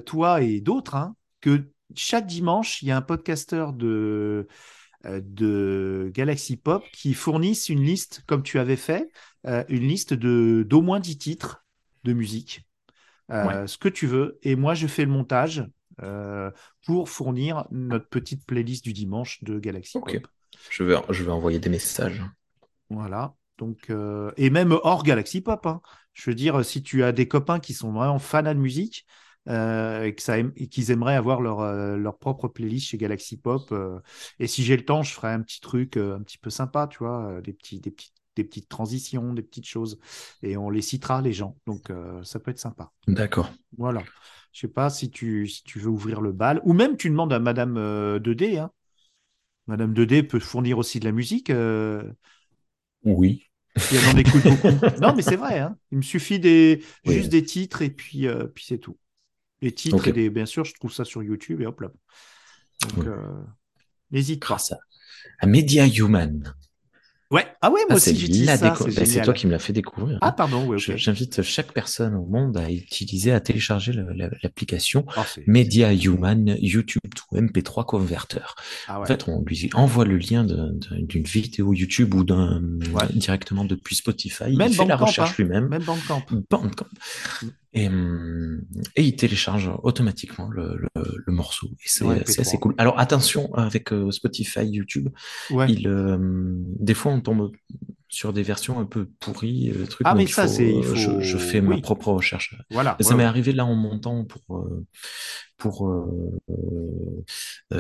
toi et d'autres, hein, que chaque dimanche, il y a un podcasteur de euh, de Galaxy Pop qui fournissent une liste, comme tu avais fait, euh, une liste de d'au moins 10 titres de musique, euh, ce que tu veux. Et moi, je fais le montage pour fournir notre petite playlist du dimanche de Galaxy. Pop. Je vais, je vais envoyer des messages. Voilà. Donc, euh, et même hors Galaxy Pop. hein. Je veux dire, si tu as des copains qui sont vraiment fans de musique euh, et qu'ils aimeraient avoir leur, euh, leur propre playlist chez Galaxy Pop, euh, et si j'ai le temps, je ferai un petit truc euh, un petit peu sympa, tu vois, des, petits, des, petits, des petites transitions, des petites choses. Et on les citera, les gens. Donc, ça peut être sympa. D'accord. Voilà. Je sais pas si tu, si tu veux ouvrir le bal, ou même tu demandes à Madame euh, 2D. Hein. Madame 2D peut fournir aussi de la musique. Oui. si elle en écoute beaucoup. Non, mais c'est vrai. Hein. Il me suffit des, Oui. juste des titres et puis, puis c'est tout. Les titres et des, bien sûr, je trouve ça sur YouTube et hop là. Donc, Ouais. euh, n'hésite pas. À, Media Human. Ouais. Ah ouais, moi Ah, c'est aussi j'utilise ça. déco- C'est bah, toi qui me l'as fait découvrir. Ah pardon, ouais, J'invite chaque personne au monde à utiliser, à télécharger l'application Oh, Media Human YouTube to MP3 Converter. Ah ouais. En fait, on lui envoie le lien d'une vidéo YouTube ou d'un Ouais. directement depuis Spotify. Même il fait la recherche hein. lui-même. Même Bandcamp. Bandcamp. Mm. Et, hum, et il télécharge automatiquement le, le- le morceau. Et c'est Ouais, c'est MP3. assez cool. Alors attention avec euh, Spotify, YouTube, Ouais. il, euh, des fois on tombe sur des versions un peu pourries, euh, trucs, Ah, mais ça, c'est- euh, faut- je, je fais oui. ma propre recherche. Voilà. Ça ouais, m'est arrivé là en montant pour, euh, pour euh,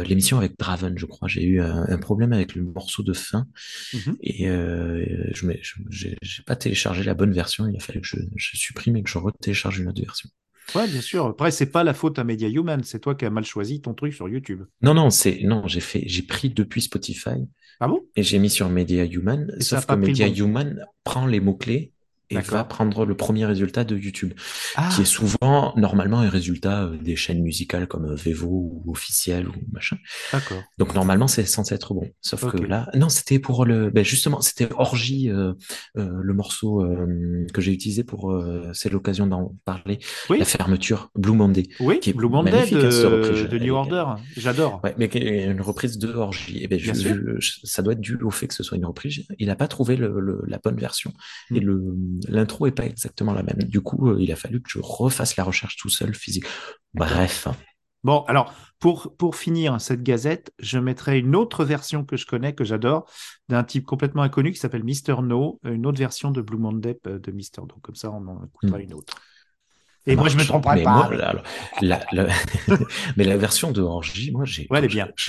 l'émission avec Draven, je crois. J'ai eu un, un problème avec le morceau de fin Mhm. et euh, je j'ai pas téléchargé la bonne version. Il a fallu que je, je supprime et que je retélécharge une autre version. Ouais, bien sûr. Après, c'est pas la faute à Media Human, c'est toi qui as mal choisi ton truc sur YouTube. Non, non, c'est non, j'ai fait, j'ai pris depuis Spotify Ah bon? et j'ai mis sur Media Human. Et sauf que Media. Human prend les mots clés et va prendre le premier résultat de YouTube. Ah, qui est souvent normalement un résultat euh, des chaînes musicales comme euh, Vevo ou Officiel ou machin. d'accord. Donc normalement c'est censé être bon. Sauf que là, non, c'était pour le, ben justement, c'était Orgie, euh, euh, le morceau euh, que j'ai utilisé pour, c'est l'occasion d'en parler. Oui, La fermeture, Blue Monday. oui. qui est Blue Monday hein, de, reprise. de New Order. J'adore. Ouais, mais qui est une reprise de Orgie. Et ben, je- sûr. je- ça doit être dû au fait que ce soit une reprise. Il n'a pas trouvé le, le- la bonne version et Mm. le l'intro est pas exactement la même. Du coup, euh, il a fallu que je refasse la recherche tout seul, physique. Bref, Bon, alors, pour, pour finir cette gazette, je mettrai une autre version que je connais, que j'adore, d'un type complètement inconnu qui s'appelle Mister No, une autre version de Blue Monday euh, de Mister No. Comme ça, on en écoutera Mm. une autre. Et moi, je me tromperai Mais pas. moi, la, la- la- mais la version de Orgie, moi, j'ai Ouais,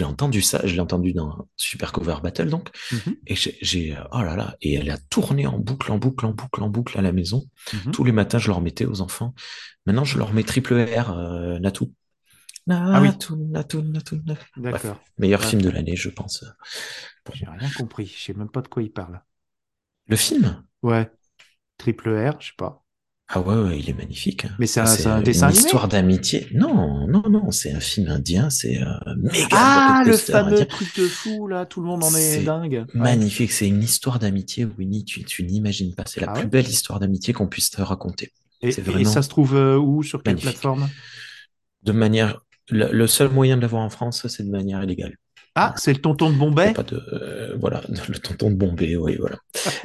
entendu ça, je l'ai entendu dans Super Cover Battle, donc, Mhm, et j'ai, j'ai- oh là là, et elle a tourné en boucle, en boucle, en boucle, en boucle à la maison. mhm. Tous les matins, je leur mettais aux enfants. Maintenant, je leur mets triple R, euh, Natou. Ah oui. Natou, Natou, Natou, Natou. Bref, D'accord. meilleur Ouais. film de l'année, je pense. J'ai rien compris. Je sais même pas de quoi il parle. Le film? Ouais. Triple R, je sais pas. Ah ouais, ouais, il est magnifique. Mais c'est un- c'est un une animé histoire d'amitié. Non, non, non, c'est un film indien, c'est un méga Ah, le fameux indien. truc de fou, là, tout le monde en est dingue. Ouais. Magnifique, c'est une histoire d'amitié, Winnie, tu, tu n'imagines pas. C'est la Ah plus ouais belle histoire d'amitié qu'on puisse te raconter. Et, ça se trouve euh, où, sur quelle magnifique. plateforme? De manière, le, le seul moyen de l'avoir en France, c'est de manière illégale. Ah, c'est le tonton de Bombay pas de, euh, voilà, le tonton de Bombay, oui, voilà.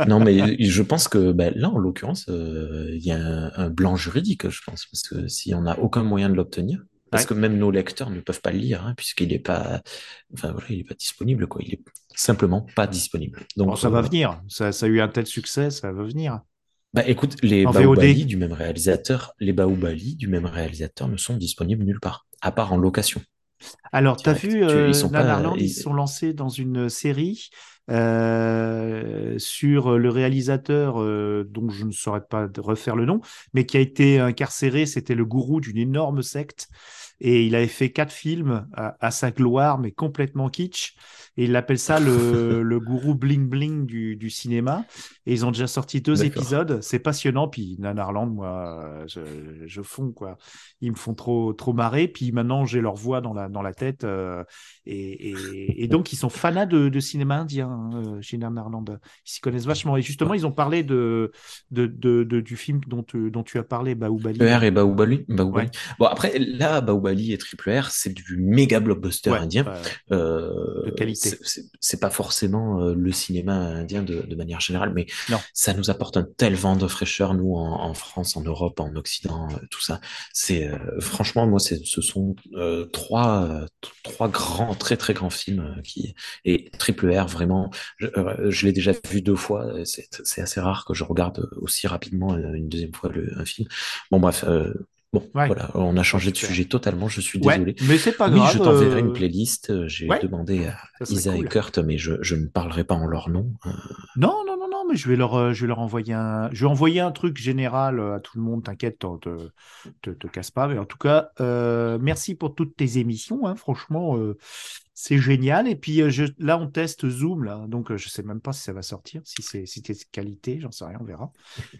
Non, mais je pense que ben, là, en l'occurrence, euh, il y a un, un blanc juridique, je pense, parce que si on n'a aucun moyen de l'obtenir, parce Ouais. que même nos lecteurs ne peuvent pas le lire, hein, puisqu'il n'est pas, enfin voilà, il est pas disponible, quoi. Il est simplement pas disponible. Donc Bon, ça va euh, venir. Ça, ça a eu un tel succès, ça va venir. Bah écoute, les VOD. du même réalisateur, les Baobali du même réalisateur ne sont disponibles nulle part, à part en location. Alors, tu as vu, euh, ils sont pas- Nanarland, ils ils- se sont lancés dans une série euh, sur le réalisateur euh, dont je ne saurais pas refaire le nom, mais qui a été incarcéré. C'était le gourou d'une énorme secte. Et il avait fait quatre films à, à sa gloire, mais complètement kitsch. Et il appelle ça le, le gourou bling bling du, du cinéma. Et ils ont déjà sorti deux épisodes. C'est passionnant. Puis Nanarland, moi, je, je fonds, quoi. Ils me font trop, trop marrer. Puis maintenant, j'ai leur voix dans la, dans la tête. euh, et, et, et donc, ils sont fanats de, de cinéma indien hein, euh, chez Nanarland. Ils s'y connaissent vachement. Et justement, ils ont parlé de, de, de, de- du film dont, tu- dont tu as parlé, Baoubali. ER et. Baobali. Ouais. Bon après, là, Baobali et Triple R, c'est du méga blockbuster Ouais, indien. Euh, De qualité. C'est- pas forcément euh, le cinéma indien de, de manière générale, mais Non. ça nous apporte un tel vent de fraîcheur, nous, en, en France, en Europe, en Occident, euh, tout ça. C'est euh, franchement, moi, ce sont trois, trois grands, très très grands films qui et Triple R, vraiment, je, je l'ai déjà vu deux fois. C'est assez rare que je regarde aussi rapidement une deuxième fois le, un film. Bon bref. Bon, Ouais. voilà, on a changé de sujet totalement, je suis Ouais, désolé. mais c'est pas oui, grave. je t'enverrai euh, une playlist. euh, J'ai ouais. demandé à Isa cool. et Kurt, mais je, je ne parlerai pas en leur nom. Euh, Non, non, non, non, mais je vais leur, je vais leur envoyer un, je vais envoyer un truc général à tout le monde. T'inquiète, t'en- te, te, te casse pas. Mais en tout cas, euh, merci pour toutes tes émissions. hein. Franchement, c'est génial. Et puis je, là, on teste Zoom là, donc je sais même pas si ça va sortir, si c'est, si qualité, j'en sais rien, on verra.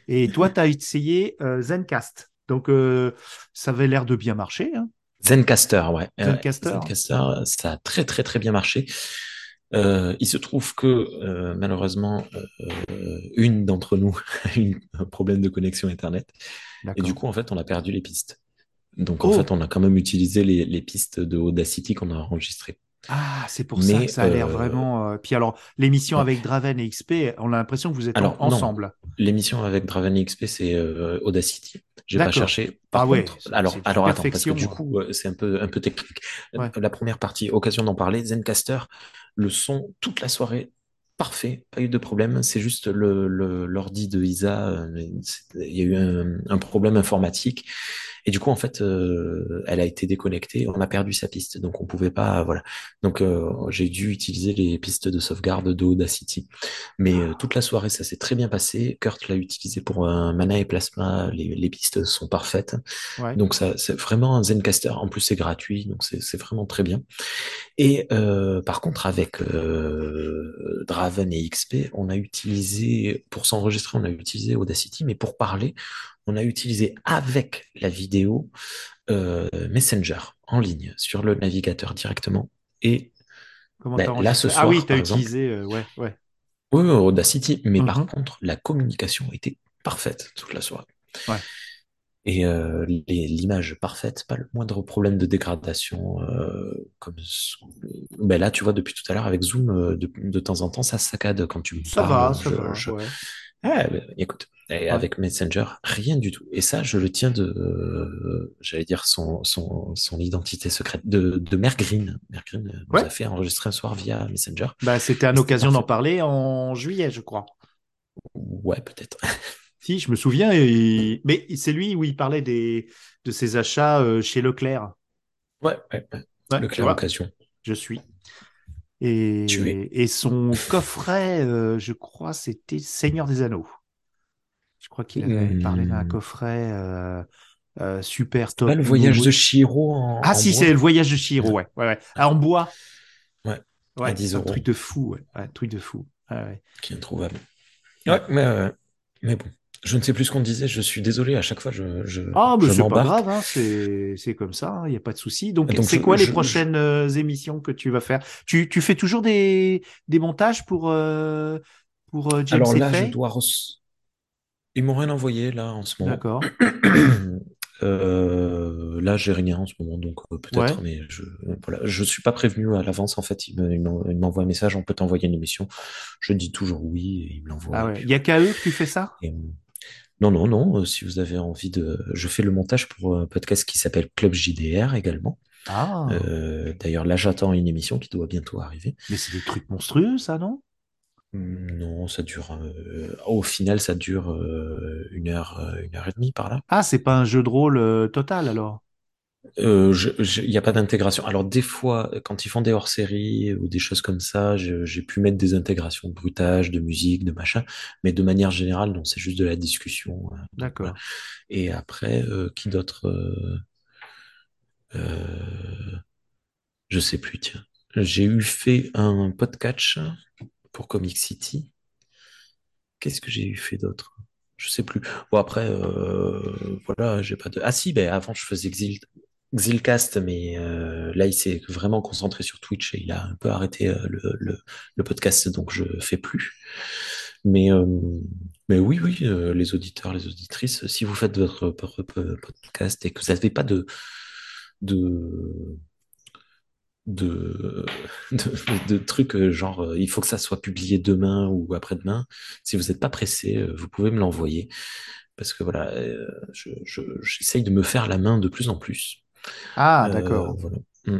Et toi, tu as essayé Zencast, donc euh, ça avait l'air de bien marcher. hein. Zencaster, ouais. Zencaster. Zencaster, ça a très très très bien marché. Euh, il se trouve que euh, malheureusement, euh, une d'entre nous a eu un problème de connexion Internet. Et du coup, en fait, on a perdu les pistes. Donc, en Oh. fait, on a quand même utilisé les, les pistes de Audacity qu'on a enregistrées. Ah, c'est pour ça que ça a l'air euh, vraiment. euh, Puis alors, l'émission avec Draven et XP, on a l'impression que vous êtes Alors, ensemble. L'émission avec Draven XP, c'est euh, Audacity. J'ai pas cherché. Par Ah contre, alors, alors attends, parce perfection, que du hein. coup, c'est un peu, un peu technique. Ouais. La première partie, occasion d'en parler, Zencaster, le son toute la soirée, parfait, pas eu de problème. C'est juste le, le, l'ordi de Isa, il y a eu un, un problème informatique. Et du coup, en fait, euh, elle a été déconnectée, on a perdu sa piste, donc on pouvait pas, voilà. Donc euh, j'ai dû utiliser les pistes de sauvegarde d'Audacity. Mais euh, toute la soirée, ça s'est très bien passé. Kurt l'a utilisé pour un mana et plasma, les, les pistes sont parfaites. Ouais. Donc ça, c'est vraiment un Zencaster. En plus, c'est gratuit, donc c'est vraiment très bien. Et par contre, avec Draven et XP, on a utilisé, pour s'enregistrer, on a utilisé Audacity, mais pour parler, on a utilisé avec la vidéo euh, Messenger en ligne sur le navigateur directement. Et ben, t'as là, ce Ah oui, soir, tu as exemple, utilisé. euh, ouais, ouais. oui, Audacity, mais par Mhm. contre, la communication était parfaite toute la soirée. Ouais. Et euh, l'image parfaite, pas le moindre problème de dégradation. euh, comme ben là, tu vois, depuis tout à l'heure avec Zoom, de, de temps en temps, ça saccade quand tu me Ça parles. va, ça je- va. je- ouais. Ah, ben, écoute, et avec Messenger, rien du tout. Et ça, je le tiens de, euh, j'allais dire son, son, son identité secrète de, de Mère Green. Mère Green euh, nous Ouais. a fait enregistrer un soir via Messenger. Bah, c'était une C'était occasion d'en parler en juillet, je crois. Ouais, peut-être. Si, je me souviens. Et... Mais c'est lui où il parlait des... de ses achats euh, chez Leclerc. Ouais, ouais, ouais. Ouais, Le tu clair vois, occasion. je suis. Et, son coffret, euh, je crois, c'était Seigneur des Anneaux. Je crois qu'il avait parlé d'un Hmm. coffret euh, euh, super top. Pas le voyage de Shiro en, Ah en si, c'est le voyage de Chihiro, ouais. ouais, ouais. Ah, en bois? Ouais, Ouais, à 10 c'est un truc de fou, ouais. Ouais, un truc de fou. Ouais. qui est introuvable. Ouais, mais, mais bon, je ne sais plus ce qu'on disait, je suis désolé, à chaque fois je, je, Ah, mais c'est pas grave, hein, c'est comme ça, il n'y a pas de souci. Donc, c'est je- quoi les je- prochaines euh, émissions que tu vas faire? Tu, tu fais toujours des, des montages pour, euh, pour euh, James Alors et là, je dois Ils m'ont rien envoyé là en ce moment. D'accord. Euh, là, j'ai rien en ce moment, donc euh, peut-être, Ouais. mais je voilà, je suis pas prévenu à l'avance. En fait, il me- il m'en- il m'envoie un message, on peut t'envoyer une émission. Je dis toujours oui et il me l'envoie. Ah ouais. Il n'y a qu'à eux que tu fais ça? Et, non, non, non. euh, si vous avez envie de, je fais le montage pour un podcast qui s'appelle Club JDR également. Ah, Euh, d'ailleurs, là, j'attends une émission qui doit bientôt arriver. mais c'est des trucs monstrueux, ça, non? Hum, Non, ça dure. euh, au final, ça dure euh, une heure, euh, une heure et demie par là. Ah, c'est pas un jeu de rôle euh, total, alors? Euh, Il n'y a pas d'intégration. Alors des fois, quand ils font des hors-séries ou des choses comme ça, j'ai pu mettre des intégrations de bruitage, de musique, de machin, mais de manière générale, non, c'est juste de la discussion. euh, D'accord. voilà. Et après, euh, qui d'autre euh, euh, Je sais plus, tiens. J'ai eu fait un podcast pour Comic City. Qu'est-ce que j'ai eu fait d'autre? Je sais plus. Bon après, euh, voilà, j'ai pas de. Ah si, ben avant je faisais Xil... Xilcast, mais euh, là il s'est vraiment concentré sur Twitch et il a un peu arrêté euh, le, podcast, donc je fais plus. Mais euh, mais oui, oui, les auditeurs, les auditrices, si vous faites votre, podcast et que vous n'avez pas de de de, trucs genre il faut que ça soit publié demain ou après-demain. Si vous n'êtes pas pressé, vous pouvez me l'envoyer parce que voilà, euh, je, j'essaye de me faire la main de plus en plus. Ah, Euh, d'accord. voilà. Mm.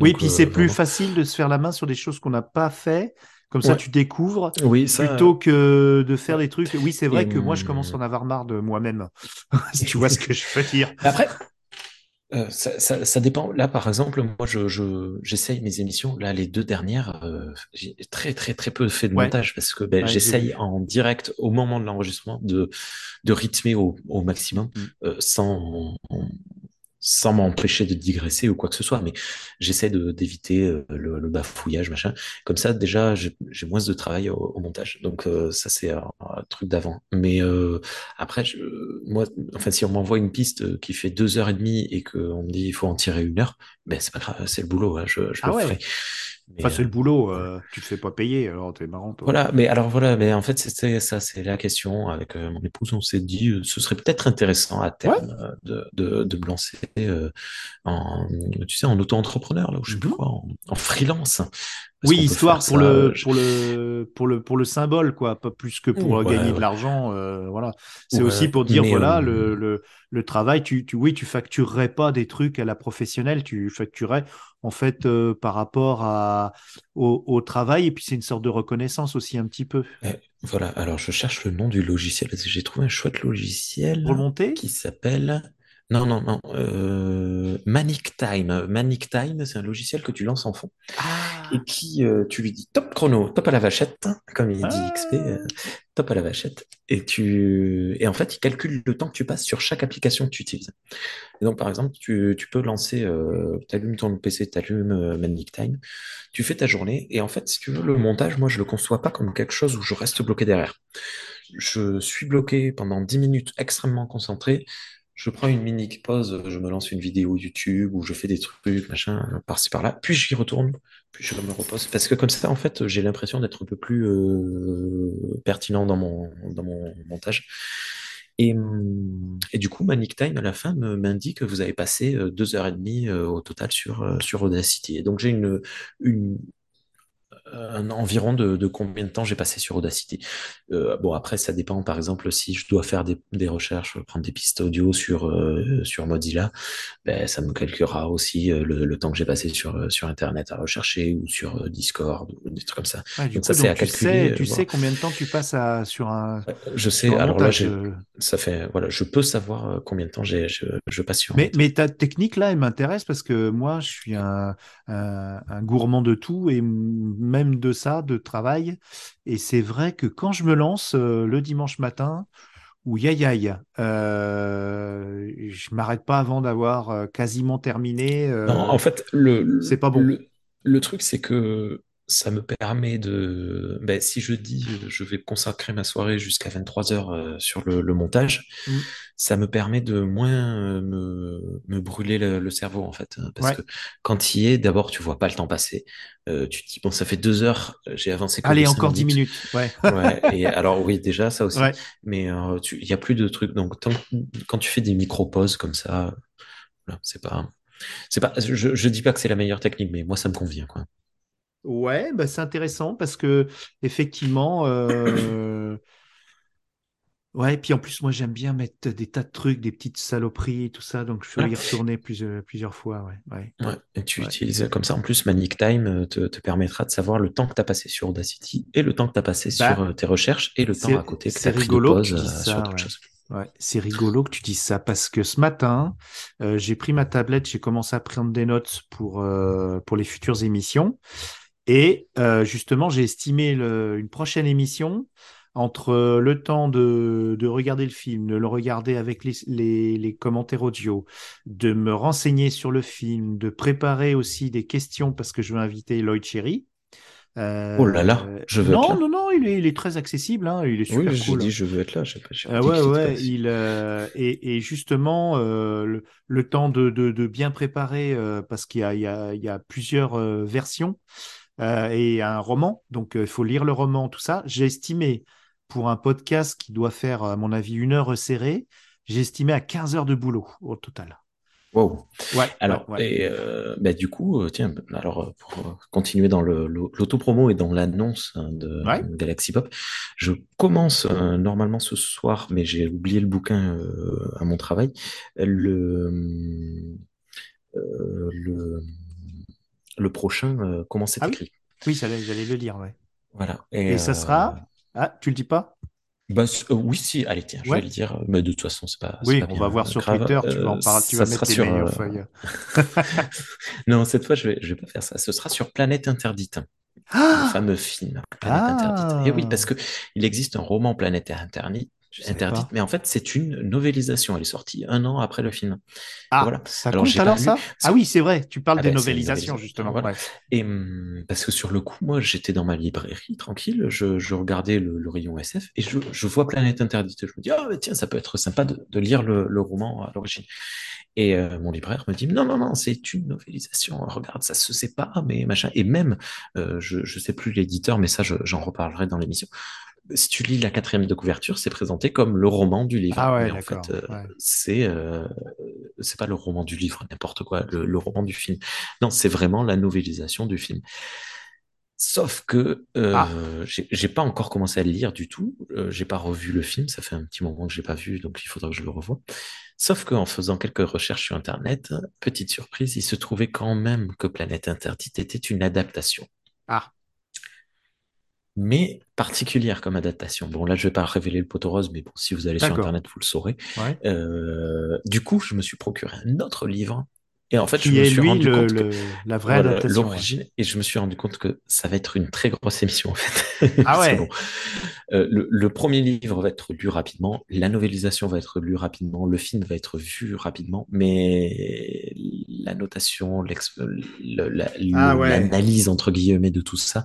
Oui, puis euh, c'est plus vraiment. facile de se faire la main sur des choses qu'on n'a pas fait. Comme ça, Ouais. tu découvres Oui, ça. plutôt que de faire des trucs. Oui, c'est vrai Et, que moi, je commence à hum, en avoir marre de moi-même. si tu vois ce que je veux dire. Après, euh, ça, ça, ça dépend. Là, par exemple, moi, je, je, j'essaye mes émissions. Là, les deux dernières, euh, j'ai très, très, très peu fait de Ouais. montage parce que ben, Ouais, j'essaye en direct au moment de l'enregistrement de, de rythmer au, au maximum Mm. euh, sans, sans m'empêcher de digresser ou quoi que ce soit. Mais j'essaie d'éviter euh, le, le bafouillage, machin. Comme ça, déjà, j'ai, j'ai moins de travail au, au montage. Donc, euh, ça, c'est un, un truc d'avant. Mais euh, après, je, moi, enfin, si on m'envoie une piste qui fait deux heures et demie et qu'on me dit il faut en tirer une heure, ben c'est pas grave, c'est le boulot, hein, je, je Ah le ouais. ferai. Mais, Enfin, c'est le euh, boulot. euh, tu te fais pas payer, alors t'es marrant, toi. Voilà, mais alors voilà, mais en fait c'était ça, c'est la question avec euh, mon épouse. On s'est dit, euh, ce serait peut-être intéressant à terme de, de, de me lancer euh, en, tu sais, en auto-entrepreneur là, ou je sais plus Mhm. quoi, en, en freelance, Oui, histoire pour le, euh, pour le, pour le, pour le symbole, quoi, pas plus que pour Ouais, gagner de l'argent, euh, voilà. C'est aussi pour dire, voilà, euh, le, le, le travail, tu, tu, oui, tu facturerais pas des trucs à la professionnelle, tu facturerais, en fait, euh, par rapport à, au, au travail, et puis c'est une sorte de reconnaissance aussi, un petit peu. eh, voilà. Alors je cherche le nom du logiciel. parce que J'ai trouvé un chouette logiciel Pour le monter? qui s'appelle. Non, non, non. Euh, Manic Time. Manic Time, c'est un logiciel que tu lances en fond. et Ah, qui euh, tu lui dis top chrono, top à la vachette, comme il dit XP, ah, euh, top à la vachette, et tu et en fait il calcule le temps que tu passes sur chaque application que tu utilises. Et donc par exemple tu, tu peux lancer, euh, t'allumes ton PC, t'allumes euh, Manic Time, tu fais ta journée et en fait si tu veux le montage, moi je le conçois pas comme quelque chose où je reste bloqué derrière. Je suis bloqué pendant 10 minutes extrêmement concentré. Je prends une mini pause, je me lance une vidéo YouTube où je fais des trucs, machin, par-ci par-là, puis j'y retourne, puis je me repose. Parce que comme ça, en fait, j'ai l'impression d'être un peu plus euh, pertinent dans mon, dans mon montage. Et, du coup, Manic Time, à la fin, m'indique que vous avez passé euh, deux heures et demie euh, au total sur, sur Audacity. Et donc, j'ai une, une, un environ de, de combien de temps j'ai passé sur Audacity. Euh, bon, après, ça dépend. Par exemple, si je dois faire des, des recherches, prendre des pistes audio sur, euh, sur Mozilla, ben, ça me calculera aussi euh, le, le temps que j'ai passé sur, euh, sur Internet à rechercher ou sur euh, Discord ou des trucs comme ça. Donc coup, ça, c'est à tu calculer. sais, euh, tu voilà. sais combien de temps tu passes à, sur un, Je sais, alors là, montage. euh. ça fait, voilà, je peux savoir euh, combien de temps j'ai, je, je passe sur Mais, ta technique là, elle m'intéresse parce que moi, je suis un, un, un gourmand de tout et m- même de ça, de travail. Et c'est vrai que quand je me lance euh, le dimanche matin, ou aïe aïe, euh, je m'arrête pas avant d'avoir euh, quasiment terminé. Non, en fait, le, c'est pas bon. le, le truc, c'est que ça me permet de... Ben, si je dis euh, je vais consacrer ma soirée jusqu'à 23 heures euh, sur le, le montage, Mm. ça me permet de moins euh, me, me brûler le, le cerveau, en fait. hein, Parce Ouais. que quand il est, d'abord, tu vois pas le temps passer. Euh, tu te dis, bon, ça fait deux heures, euh, j'ai avancé Allez, encore 10 minutes. minutes. Ouais. Ouais, et alors oui, déjà, ça aussi. Ouais. Mais euh, il y a plus de trucs. Donc, tant quand tu fais des micro-pauses comme ça, voilà, c'est pas... C'est pas, je, je dis pas que c'est la meilleure technique, mais moi ça me convient, quoi. Ouais, bah c'est intéressant parce que effectivement, euh, ouais, puis en plus moi j'aime bien mettre des tas de trucs, des petites saloperies et tout ça, donc je vais y retourner plusieurs, plusieurs fois, ouais, ouais. Ouais. Et tu Ouais. utilises comme ça. En plus, Manic Time euh, te, te permettra de savoir le temps que tu as passé sur Audacity et le temps que tu as passé Bah, sur euh, tes recherches et le temps à côté que tu as pris de rigolo que pause tu dises sur ça, d'autres ouais. choses. Ouais, c'est rigolo que tu dises ça parce que ce matin, euh, j'ai pris ma tablette, j'ai commencé à prendre des notes pour, euh, pour les futures émissions. Et euh, justement, j'ai estimé le- une prochaine émission entre le temps de, de regarder le film, de le regarder avec les, les, les commentaires audio, de me renseigner sur le film, de préparer aussi des questions parce que je veux inviter Lloyd Cherry. Euh, Oh là là, je veux être non, là. non, non, il est, il est très accessible, hein, il est super Oui, cool. dit je veux être là. Pas, j'ai Euh, dit ouais, ouais, pas il, euh, et, et justement, euh, le, le temps de, de, de bien préparer, euh, parce qu'il y a, y y plusieurs euh, versions euh, et un roman, donc euh, il faut lire le roman, tout ça. J'ai estimé, pour un podcast qui doit faire, à mon avis, une heure serrée, j'ai estimé à 15 heures de boulot au total. Wow. Ouais, Alors, ouais, ouais. et euh, bah, du coup, euh, tiens, alors euh, pour euh, continuer dans l'autopromo et dans l'annonce hein, de Ouais. Galaxy Pop, je commence euh, normalement ce soir, mais j'ai oublié le bouquin euh, à mon travail, le, euh, le, le prochain, euh, comment c'est Ah écrit? oui, j'allais le lire, ouais. Voilà. Et Et ça euh, sera... Ah, tu le dis pas? c- euh, oui, si, allez, tiens, je vais le dire, mais de toute façon, c'est pas, Oui, pas on bien va voir euh, sur. Twitter, tu vas en Euh, parler, tu ça vas mettre tes sur, meilleures euh, feuilles. Non, cette fois, je vais, je vais pas faire ça. Ce sera sur Planète Interdite, le Ah! fameux film Planète Interdite. Et oui, parce Ah! que il existe un roman Planète Interdite, interdite, pas. mais en fait, c'est une novélisation. Elle est sortie un an après le film. Ah, Voilà. ça Alors, compte j'ai alors pas lu. ça? Ah oui, c'est vrai, tu parles Ah des ben, novélisations, novélisation. justement. Voilà. Ouais. Et hum, parce que sur le coup, moi, j'étais dans ma librairie tranquille, je, je regardais le, le rayon SF et je, je vois Planète Interdite. Je me dis, ah bah, tiens, ça peut être sympa de, de lire le, le roman à l'origine. Et euh, mon libraire me dit, non, non, non, c'est une novélisation. Regarde, ça se pas, mais machin. Et même, euh, je, je sais plus l'éditeur, mais ça, je- j'en reparlerai dans l'émission. Si tu lis la quatrième de couverture, c'est présenté comme le roman du livre. Ah ouais, mais en fait, euh, ouais. c'est euh, c'est pas le roman du livre, n'importe quoi, le, le roman du film. Non, c'est vraiment la novélisation du film. Sauf que euh, Ah. j'ai pas encore commencé à le lire du tout. J'ai pas revu le film, ça fait un petit moment que j'ai pas vu, donc il faudra que je le revoie. Sauf qu'en faisant quelques recherches sur Internet, petite surprise, il se trouvait quand même que Planète Interdite était une adaptation Ah, mais particulière comme adaptation. Bon, là, je vais pas révéler le poteau rose, mais bon, si vous allez sur. Internet, vous le saurez. ouais. Euh, du coup, je me suis procuré un autre livre, et en fait, je me suis lui rendu le, compte que le- la vraie voilà, adaptation. ouais. l'origine, et je me suis rendu compte que ça va être une très grosse émission en fait. Ah ouais. bon, euh, le, le premier livre va être lu rapidement, la novélisation va être lue rapidement, le film va être vu rapidement, mais la notation, la- Ah ouais. l'analyse entre guillemets de tout ça,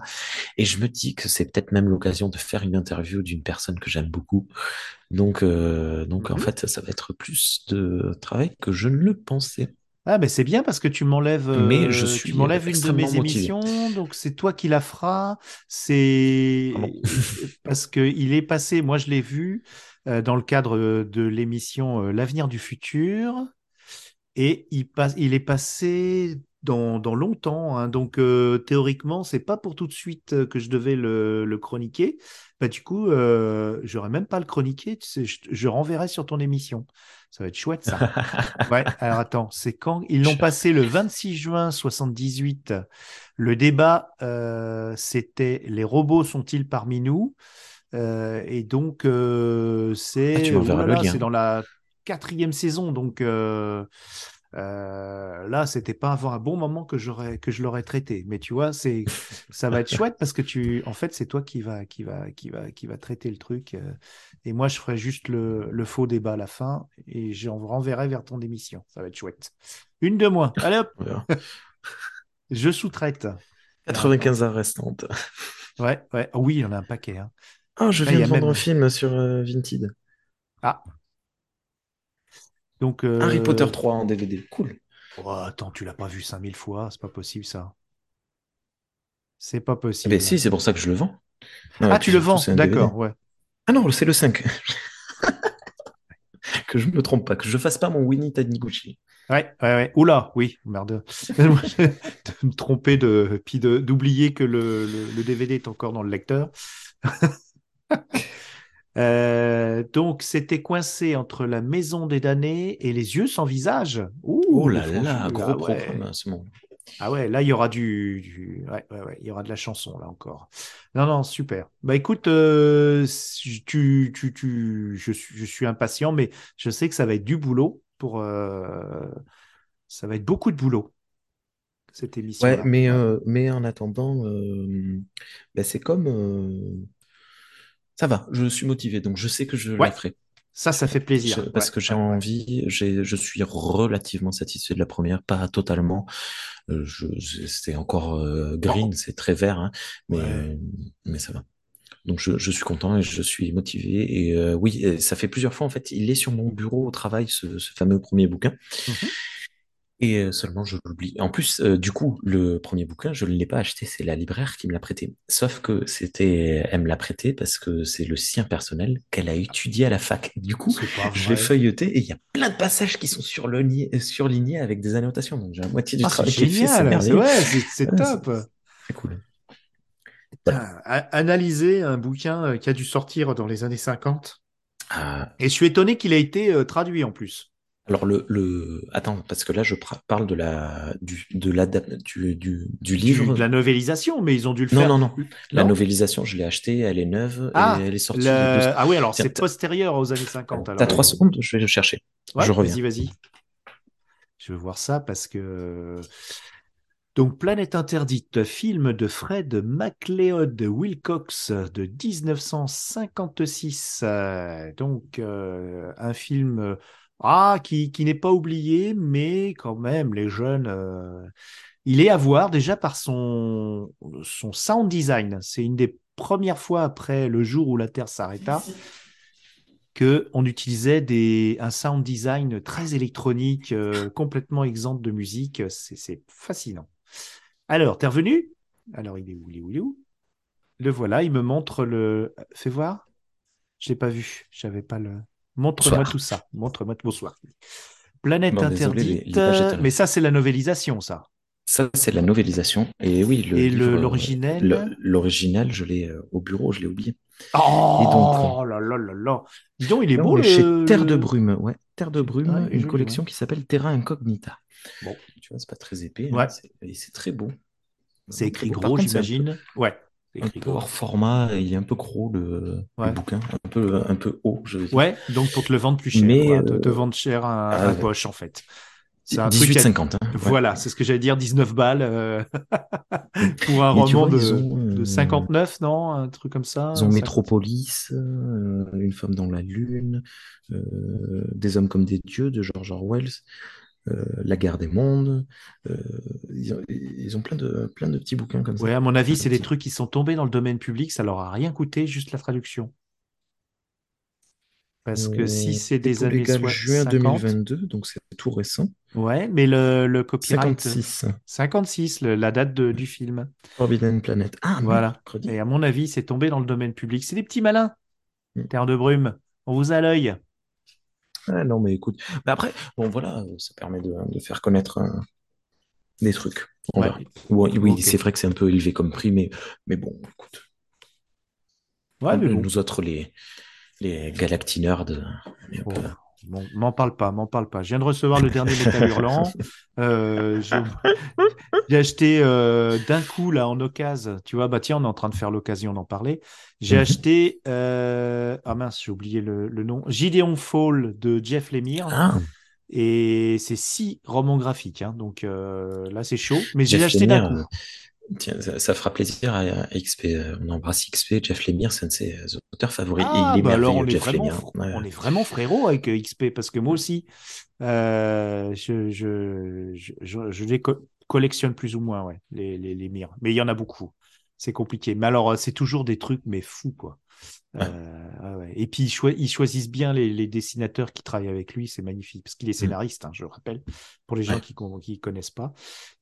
et je me dis que c'est peut-être même l'occasion de faire une interview d'une personne que j'aime beaucoup. Donc, euh, donc en Mhm. fait, ça va être plus de travail que je ne le pensais. Ah, mais c'est bien parce que tu m'enlèves, Mais je euh, suis tu m'enlèves une de mes motivé. émissions, donc c'est toi qui la feras. C'est Ah parce que il est passé, moi je l'ai vu euh, dans le cadre de l'émission euh, L'avenir du futur, et il passe, il est passé dans, dans longtemps. hein. donc euh, théoriquement, c'est pas pour tout de suite euh, que je devais le, le chroniquer. Bah, du coup, euh, j'aurais même pas le. Tu sais, je, je renverrai sur ton émission. Ça va être chouette ça. Ouais, alors attends, c'est quand? Ils l'ont passé le 26 juin 78. Le débat, euh, c'était les robots sont-ils parmi nous? Euh, Et donc, Ah, c'est oh c'est dans la quatrième saison. Donc euh, là, c'était pas avant un bon moment que j'aurais que je l'aurais traité. Mais tu vois, c'est ça va être chouette parce que tu, en fait, c'est toi qui va qui va qui va qui va traiter le truc. euh, et moi, je ferai juste le, le faux débat à la fin et j'en renverrai vers ton émission. Ça va être chouette. Une de moins. Allez hop, je sous-traite. 95 heures restantes. Ouais, ouais. Oui, il y en a un paquet. hein. Oh, je viens de vendre même- un film sur euh, Vinted. Ah. Donc, euh, Harry Potter 3 en DVD. Cool. oh, attends, tu l'as pas vu 5000 fois. C'est pas possible, ça. C'est pas Eh possible. ben si, c'est pour ça que je le vends. Non, ah, tu le vends, d'accord, ouais. Ah non, c'est le 5. que je me trompe pas, que je fasse pas mon Winnie Taniguchi. Ouais, ouais, ouais. Oula, oui, merde. de me tromper de, puis d'oublier que le, le, le DVD est encore dans le lecteur. Euh, donc, c'était coincé entre la maison des damnés et les yeux sans visage. Ouh, Oh là là, gros ah programme à ce moment. Ah ouais, là, il y aura du, du- Ouais, il y aura de la chanson, là, encore. Non, non, super. Bah, écoute, euh, tu, tu, tu, je suis, je suis impatient, mais je sais que ça va être du boulot pour... euh, Ça va être beaucoup de boulot, cette émission Ouais, mais, euh, mais en attendant, euh, ben, c'est comme. euh, Ça va, je suis motivé, donc je sais que je Ouais, la ferai. Ça, ça fait plaisir. Je- parce Ouais, que j'ai envie, je suis relativement satisfait de la première, pas totalement. Euh, c'est encore euh, green, c'est très vert, hein, mais, Ouais. euh, mais ça va. Donc je, je suis content et je suis motivé. Et euh, oui, ça fait plusieurs fois en fait, il est sur mon bureau au travail, ce, ce fameux premier bouquin. Mhm. Et seulement je l'oublie. En plus, euh, du coup, le premier bouquin, je ne l'ai pas acheté, c'est la libraire qui me l'a prêté. Sauf que c'était, elle me l'a prêté parce que c'est le sien personnel qu'elle a étudié à la fac. Du coup, je l'ai feuilleté et il y a plein de passages qui sont surlignés, euh, surlignés avec des annotations. Donc j'ai la moitié du Ah, c'est travail qui est fait, génial. C'est merveilleux. ouais, c'est Ouais, top. c'est- cool. Analyser un bouquin euh, qui a dû sortir dans les années 50. Ah, Et je suis étonné qu'il ait été traduit en plus. Alors le, le, attends, parce que là je parle de la, du, de l'adap- du, du, livre. de la novélisation, mais ils ont dû le Non, faire. non, non. La Non novélisation, je l'ai achetée, elle est neuve Ah, et elle est sortie. le- ah oui, alors c'est postérieur aux années 50. alors. T'as trois secondes, je vais le chercher. Ouais, je reviens. vas-y, vas-y. Je veux voir ça parce que Donc, Planète interdite, film de Fred MacLeod Wilcox de 1956. Euh, donc, euh, un film euh, ah, qui, qui n'est pas oublié, mais quand même, les jeunes, euh, il est à voir déjà par son, son sound design. C'est une des premières fois après le jour où la Terre s'arrêta que on utilisait des, un sound design très électronique, euh, complètement exempt de musique. C'est c'est fascinant. Alors, t'es revenu? Alors, il est où? Il est où? Il est où? Le voilà, il me montre le. Fais voir. Je l'ai pas vu. J'avais pas le. Montre-moi tout ça. Montre-moi bonsoir. Planète Bon, désolé, les- interdite. les mais ça, c'est la novélisation, ça. Ça, c'est la novélisation. Et oui, le Et euh, l'originel le- L'original, je l'ai euh, au bureau, je l'ai oublié. Oh Et donc, là là là là. Dis donc, il est beau le. chez Terre de Brume, ouais. Terre de Brume, Ouais, une joli, collection ouais. qui s'appelle Terra Incognita. Bon. Tu vois, c'est pas très épais, hein, Ouais. c'est- et c'est très beau. C'est écrit gros, j'imagine. Ouais. Écrit peu hors format, il est un peu gros le, le Ouais. bouquin, un peu, un peu haut, je veux dire. Ouais, donc pour te le vendre plus cher, Mais, quoi. Te, te euh, vendre cher un, ah un ouais. poche, en fait. C'est un truc à- 18,50. Hein, ouais. Voilà, c'est ce que j'allais dire, 19 balles euh, pour un Mais roman vois, de, ont, euh, de 59, non? Un truc comme ça? Ils ont 50. Métropolis, euh, Une femme dans la lune, euh, Des hommes comme des dieux de George Orwell, euh, La guerre des mondes. euh, ils, ont, ils ont plein de, plein de petits bouquins comme ça. Ouais, à mon avis, c'est des trucs qui sont tombés dans le domaine public, ça leur a rien coûté, juste la traduction. Parce que si Euh, c'est des années juin 50, 2022, donc c'est tout récent. ouais, mais le, le copyright, 56, 56, le- la date de- du film. Forbidden Planet. Ah, Voilà. Et à mon avis, c'est tombé dans le domaine public. C'est des petits malins. Mm. Terre de brume, on vous a l'œil. Ah, non, mais écoute. Mais après, bon, voilà, ça permet de, de faire connaître euh, des trucs. On Ouais. verra. Oui, c'est vrai que c'est un peu élevé comme prix, mais, mais bon, écoute. Ouais, mais bon. Nous autres, les, les galacti-nerds, on est m'en parle pas, m'en parle pas. Je viens de recevoir le dernier Métal Hurlant. Euh, j'ai acheté euh, d'un coup là en occasion. Tu vois, bah tiens, on est en train de faire l'occasion d'en parler. J'ai Mhm. acheté euh, ah mince, j'ai oublié le, le nom. Gideon Fall de Jeff Lemire. Ah, Et c'est six romans graphiques. hein. donc euh, là, c'est chaud. Mais j'ai acheté d'un coup. Tiens, ça, ça fera plaisir à, à XP. euh, On embrasse XP. Jeff Lemire, c'est un de ses euh, auteurs favoris. Ah, il est bah alors on est, Jeff vraiment, Lemire. on est vraiment frérot avec euh, XP parce que moi aussi, euh, je, je, je, je- les co- collectionne plus ou moins, ouais, les, les, les mires. Mais il y en a beaucoup. C'est compliqué. Mais alors, c'est toujours des trucs, mais fous, quoi. Ouais. Euh, ouais. Et puis, ils, choi- ils choisissent bien les, les dessinateurs qui travaillent avec lui. C'est magnifique. Parce qu'il est scénariste, hein, je rappelle, pour les gens Mm. Ouais. qui ne connaissent pas.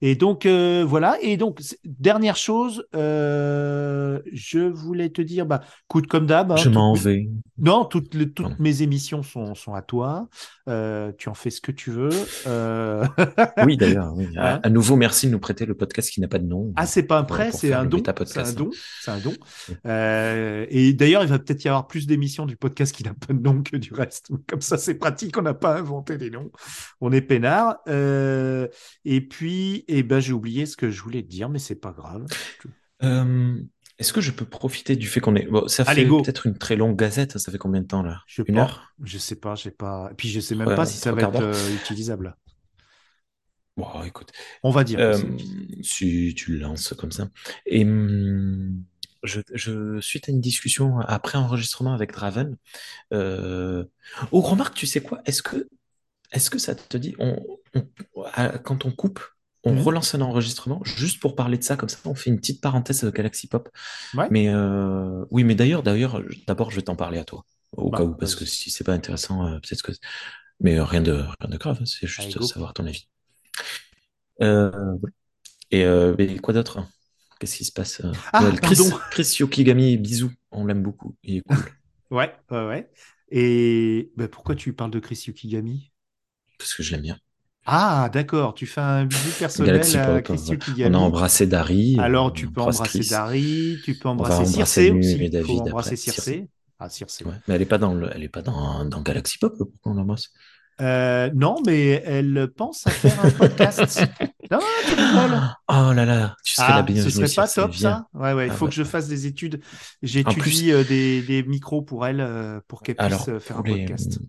Et donc, euh, voilà. Et donc, dernière chose, euh, je voulais te dire, bah, coûte comme d'hab. hein, Je m'en vais. non, toutes, mes émissions sont, sont à toi. Tu en fais ce que tu veux. Oui, d'ailleurs. Oui. À, Hein à nouveau, merci de nous prêter le podcast qui n'a pas de nom. Ah, c'est pas un prêt, c'est un un don. C'est un don. Et d'ailleurs, il va peut-être y avoir plus d'émissions du podcast qui n'a pas de nom que du reste. Comme ça, c'est pratique. On n'a pas inventé des noms. On est peinard. Euh, et puis, eh ben, j'ai oublié ce que je voulais te dire, mais c'est pas grave. Euh, Est-ce que je peux profiter du fait qu'on est. Bon, ça Allez, fait peut-être une très longue gazette. Ça fait combien de temps là? Je sais Une pas. heure? Je sais pas. J'ai pas. Et puis, je sais même Ouais, pas si ça va être euh, utilisable. Bon, écoute. On va dire. Si tu le lances comme ça. Et hum, je, je, suite à une discussion après enregistrement avec Draven, euh... oh, remarque, tu sais quoi? Est-ce que, est-ce que ça te dit, on, on- à- quand on coupe, on Mhm. relance un enregistrement juste pour parler de ça, comme ça, on fait une petite parenthèse de Galaxy Pop. Ouais. Mais euh, oui, mais d'ailleurs, d'ailleurs, d'abord, je vais t'en parler à toi, au Bah, cas où, parce que si c'est pas intéressant, euh, peut-être que. Mais rien de, rien de grave, hein, c'est juste savoir ton avis. Euh. Et quoi d'autre? Qu'est-ce qui se passe? euh Ah, Chris. Chris Yokigami, bisous, on l'aime beaucoup, il est cool. Ouais, ouais, ouais. Et ben, pourquoi tu parles de Chris Yukigami? parce que je l'aime bien. Ah, d'accord. Tu fais un bisou personnel Galaxy à Pop, Chris on a Yukigami. embrassé Dari, Alors, tu peux embrasse embrasser Chris. Dari, tu peux embrasser Mu aussi. et David embrasser. Circé. Ah. Ouais, mais elle est pas dans le, elle est pas dans, dans Galaxy Pop, pourquoi on l'embrasse? Euh, non, mais elle pense à faire un podcast. Non, rigoles. Oh là là, tu serais la Ah, ce bienvenue serait pas top bien. ça? Ouais, ouais, il Ah faut ouais. que je fasse des études. J'étudie plus- euh, des, des micros pour elle euh, pour qu'elle puisse faire un les- podcast.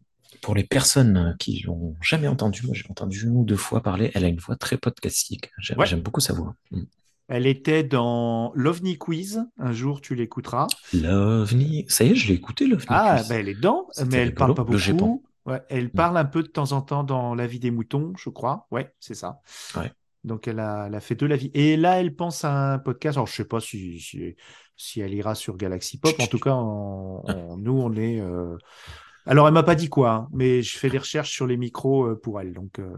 pour les personnes qui l'ont jamais entendu, moi j'ai entendu une ou deux fois parler, elle a une voix très podcastique. J'aime Ouais. beaucoup sa voix. Mm. Elle était dans l'OVNI Quiz. Un jour, tu l'écouteras. L'OVNI, ça y est, je l'ai écouté, l'OVNI. Ah, Quiz. ben elle est dedans, mais elle parle rigolo, pas le Japon. beaucoup. Ouais, elle parle un peu de temps en temps dans La vie des moutons, je crois. Ouais, c'est ça. Ouais. Donc elle a, elle a fait deux La vie. Et là, elle pense à un podcast. Alors, je sais pas si, si, si elle ira sur Galaxy Pop. En tout cas, nous, on est. euh, Alors, elle m'a pas dit quoi, hein, mais je fais des recherches sur les micros euh, pour elle. Donc, euh,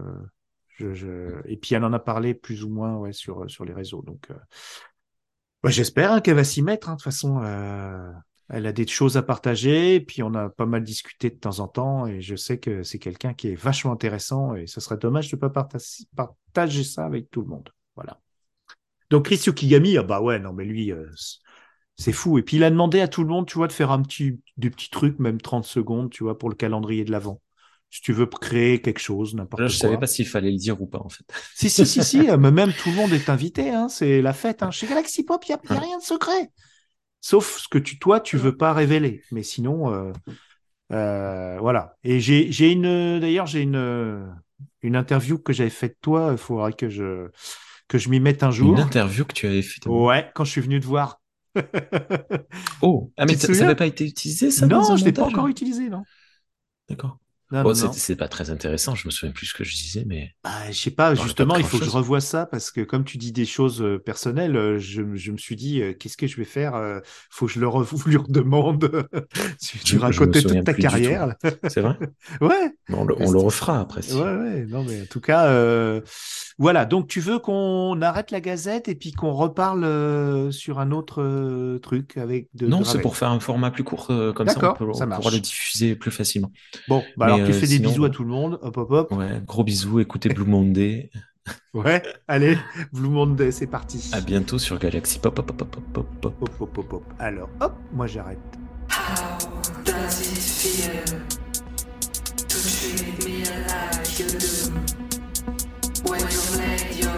je, je- et puis elle en a parlé plus ou moins ouais, sur, sur les réseaux. Donc, euh, bah, j'espère hein, qu'elle va s'y mettre. hein. De toute façon, euh, elle a des choses à partager. Et puis, on a pas mal discuté de temps en temps. Et je sais que c'est quelqu'un qui est vachement intéressant. Et ce serait dommage de ne pas parta- partager ça avec tout le monde. Voilà. Donc, Chris Yukigami, ah bah ouais, non, mais lui, euh, c'est fou. Et puis, il a demandé à tout le monde, tu vois, de faire un petit, des petits trucs, même 30 secondes, tu vois, pour le calendrier de l'avant. Si tu veux créer quelque chose, n'importe quoi. je savais pas s'il fallait le dire ou pas, en fait. Si, si, si, si, euh, mais même tout le monde est invité, hein, c'est la fête. Hein. Chez Galaxy Pop, il n'y a, y a rien de secret. Sauf ce que tu, toi, tu veux pas révéler. Mais sinon, euh, euh, voilà. Et j'ai une, d'ailleurs, j'ai une, une interview que j'avais faite de toi. Il faudra que je, que je m'y mette un jour. Une interview que tu avais fait. Ouais, quand je suis venu te voir. Oh, ah, mais ça n'avait pas été utilisé, ça, non, je l'ai pas encore utilisé, non. D'accord. Non, non, c'est pas très intéressant, je me souviens plus ce que je disais, mais Bah, je sais pas, justement, pas il faut que je revoie ça parce que comme tu dis des choses euh, personnelles, euh, je, je me suis dit, euh, qu'est-ce que je vais faire Faut que je le re- lui redemande. tu racontais toute ta carrière. c'est vrai? ouais, On le, on le refera après. si- ouais, ouais. Non, mais en tout cas, euh, voilà. Donc, tu veux qu'on arrête la gazette et puis qu'on reparle euh, sur un autre euh, truc avec de. Non, c'est pour faire un format plus court, comme ça on, peut, ça on pourra le diffuser plus facilement. Bon, bah Mais, alors tu euh, fais des sinon- bisous à tout le monde. Hop, hop, hop. Ouais, gros bisous, écoutez Blue Monday. Ouais, allez, Blue Monday, c'est parti. À bientôt sur Galaxy Pop, pop, pop, pop, pop, pop. Hop, hop, hop, hop. Alors, hop, moi j'arrête. Does it feel? To treat me like you do? When you lay your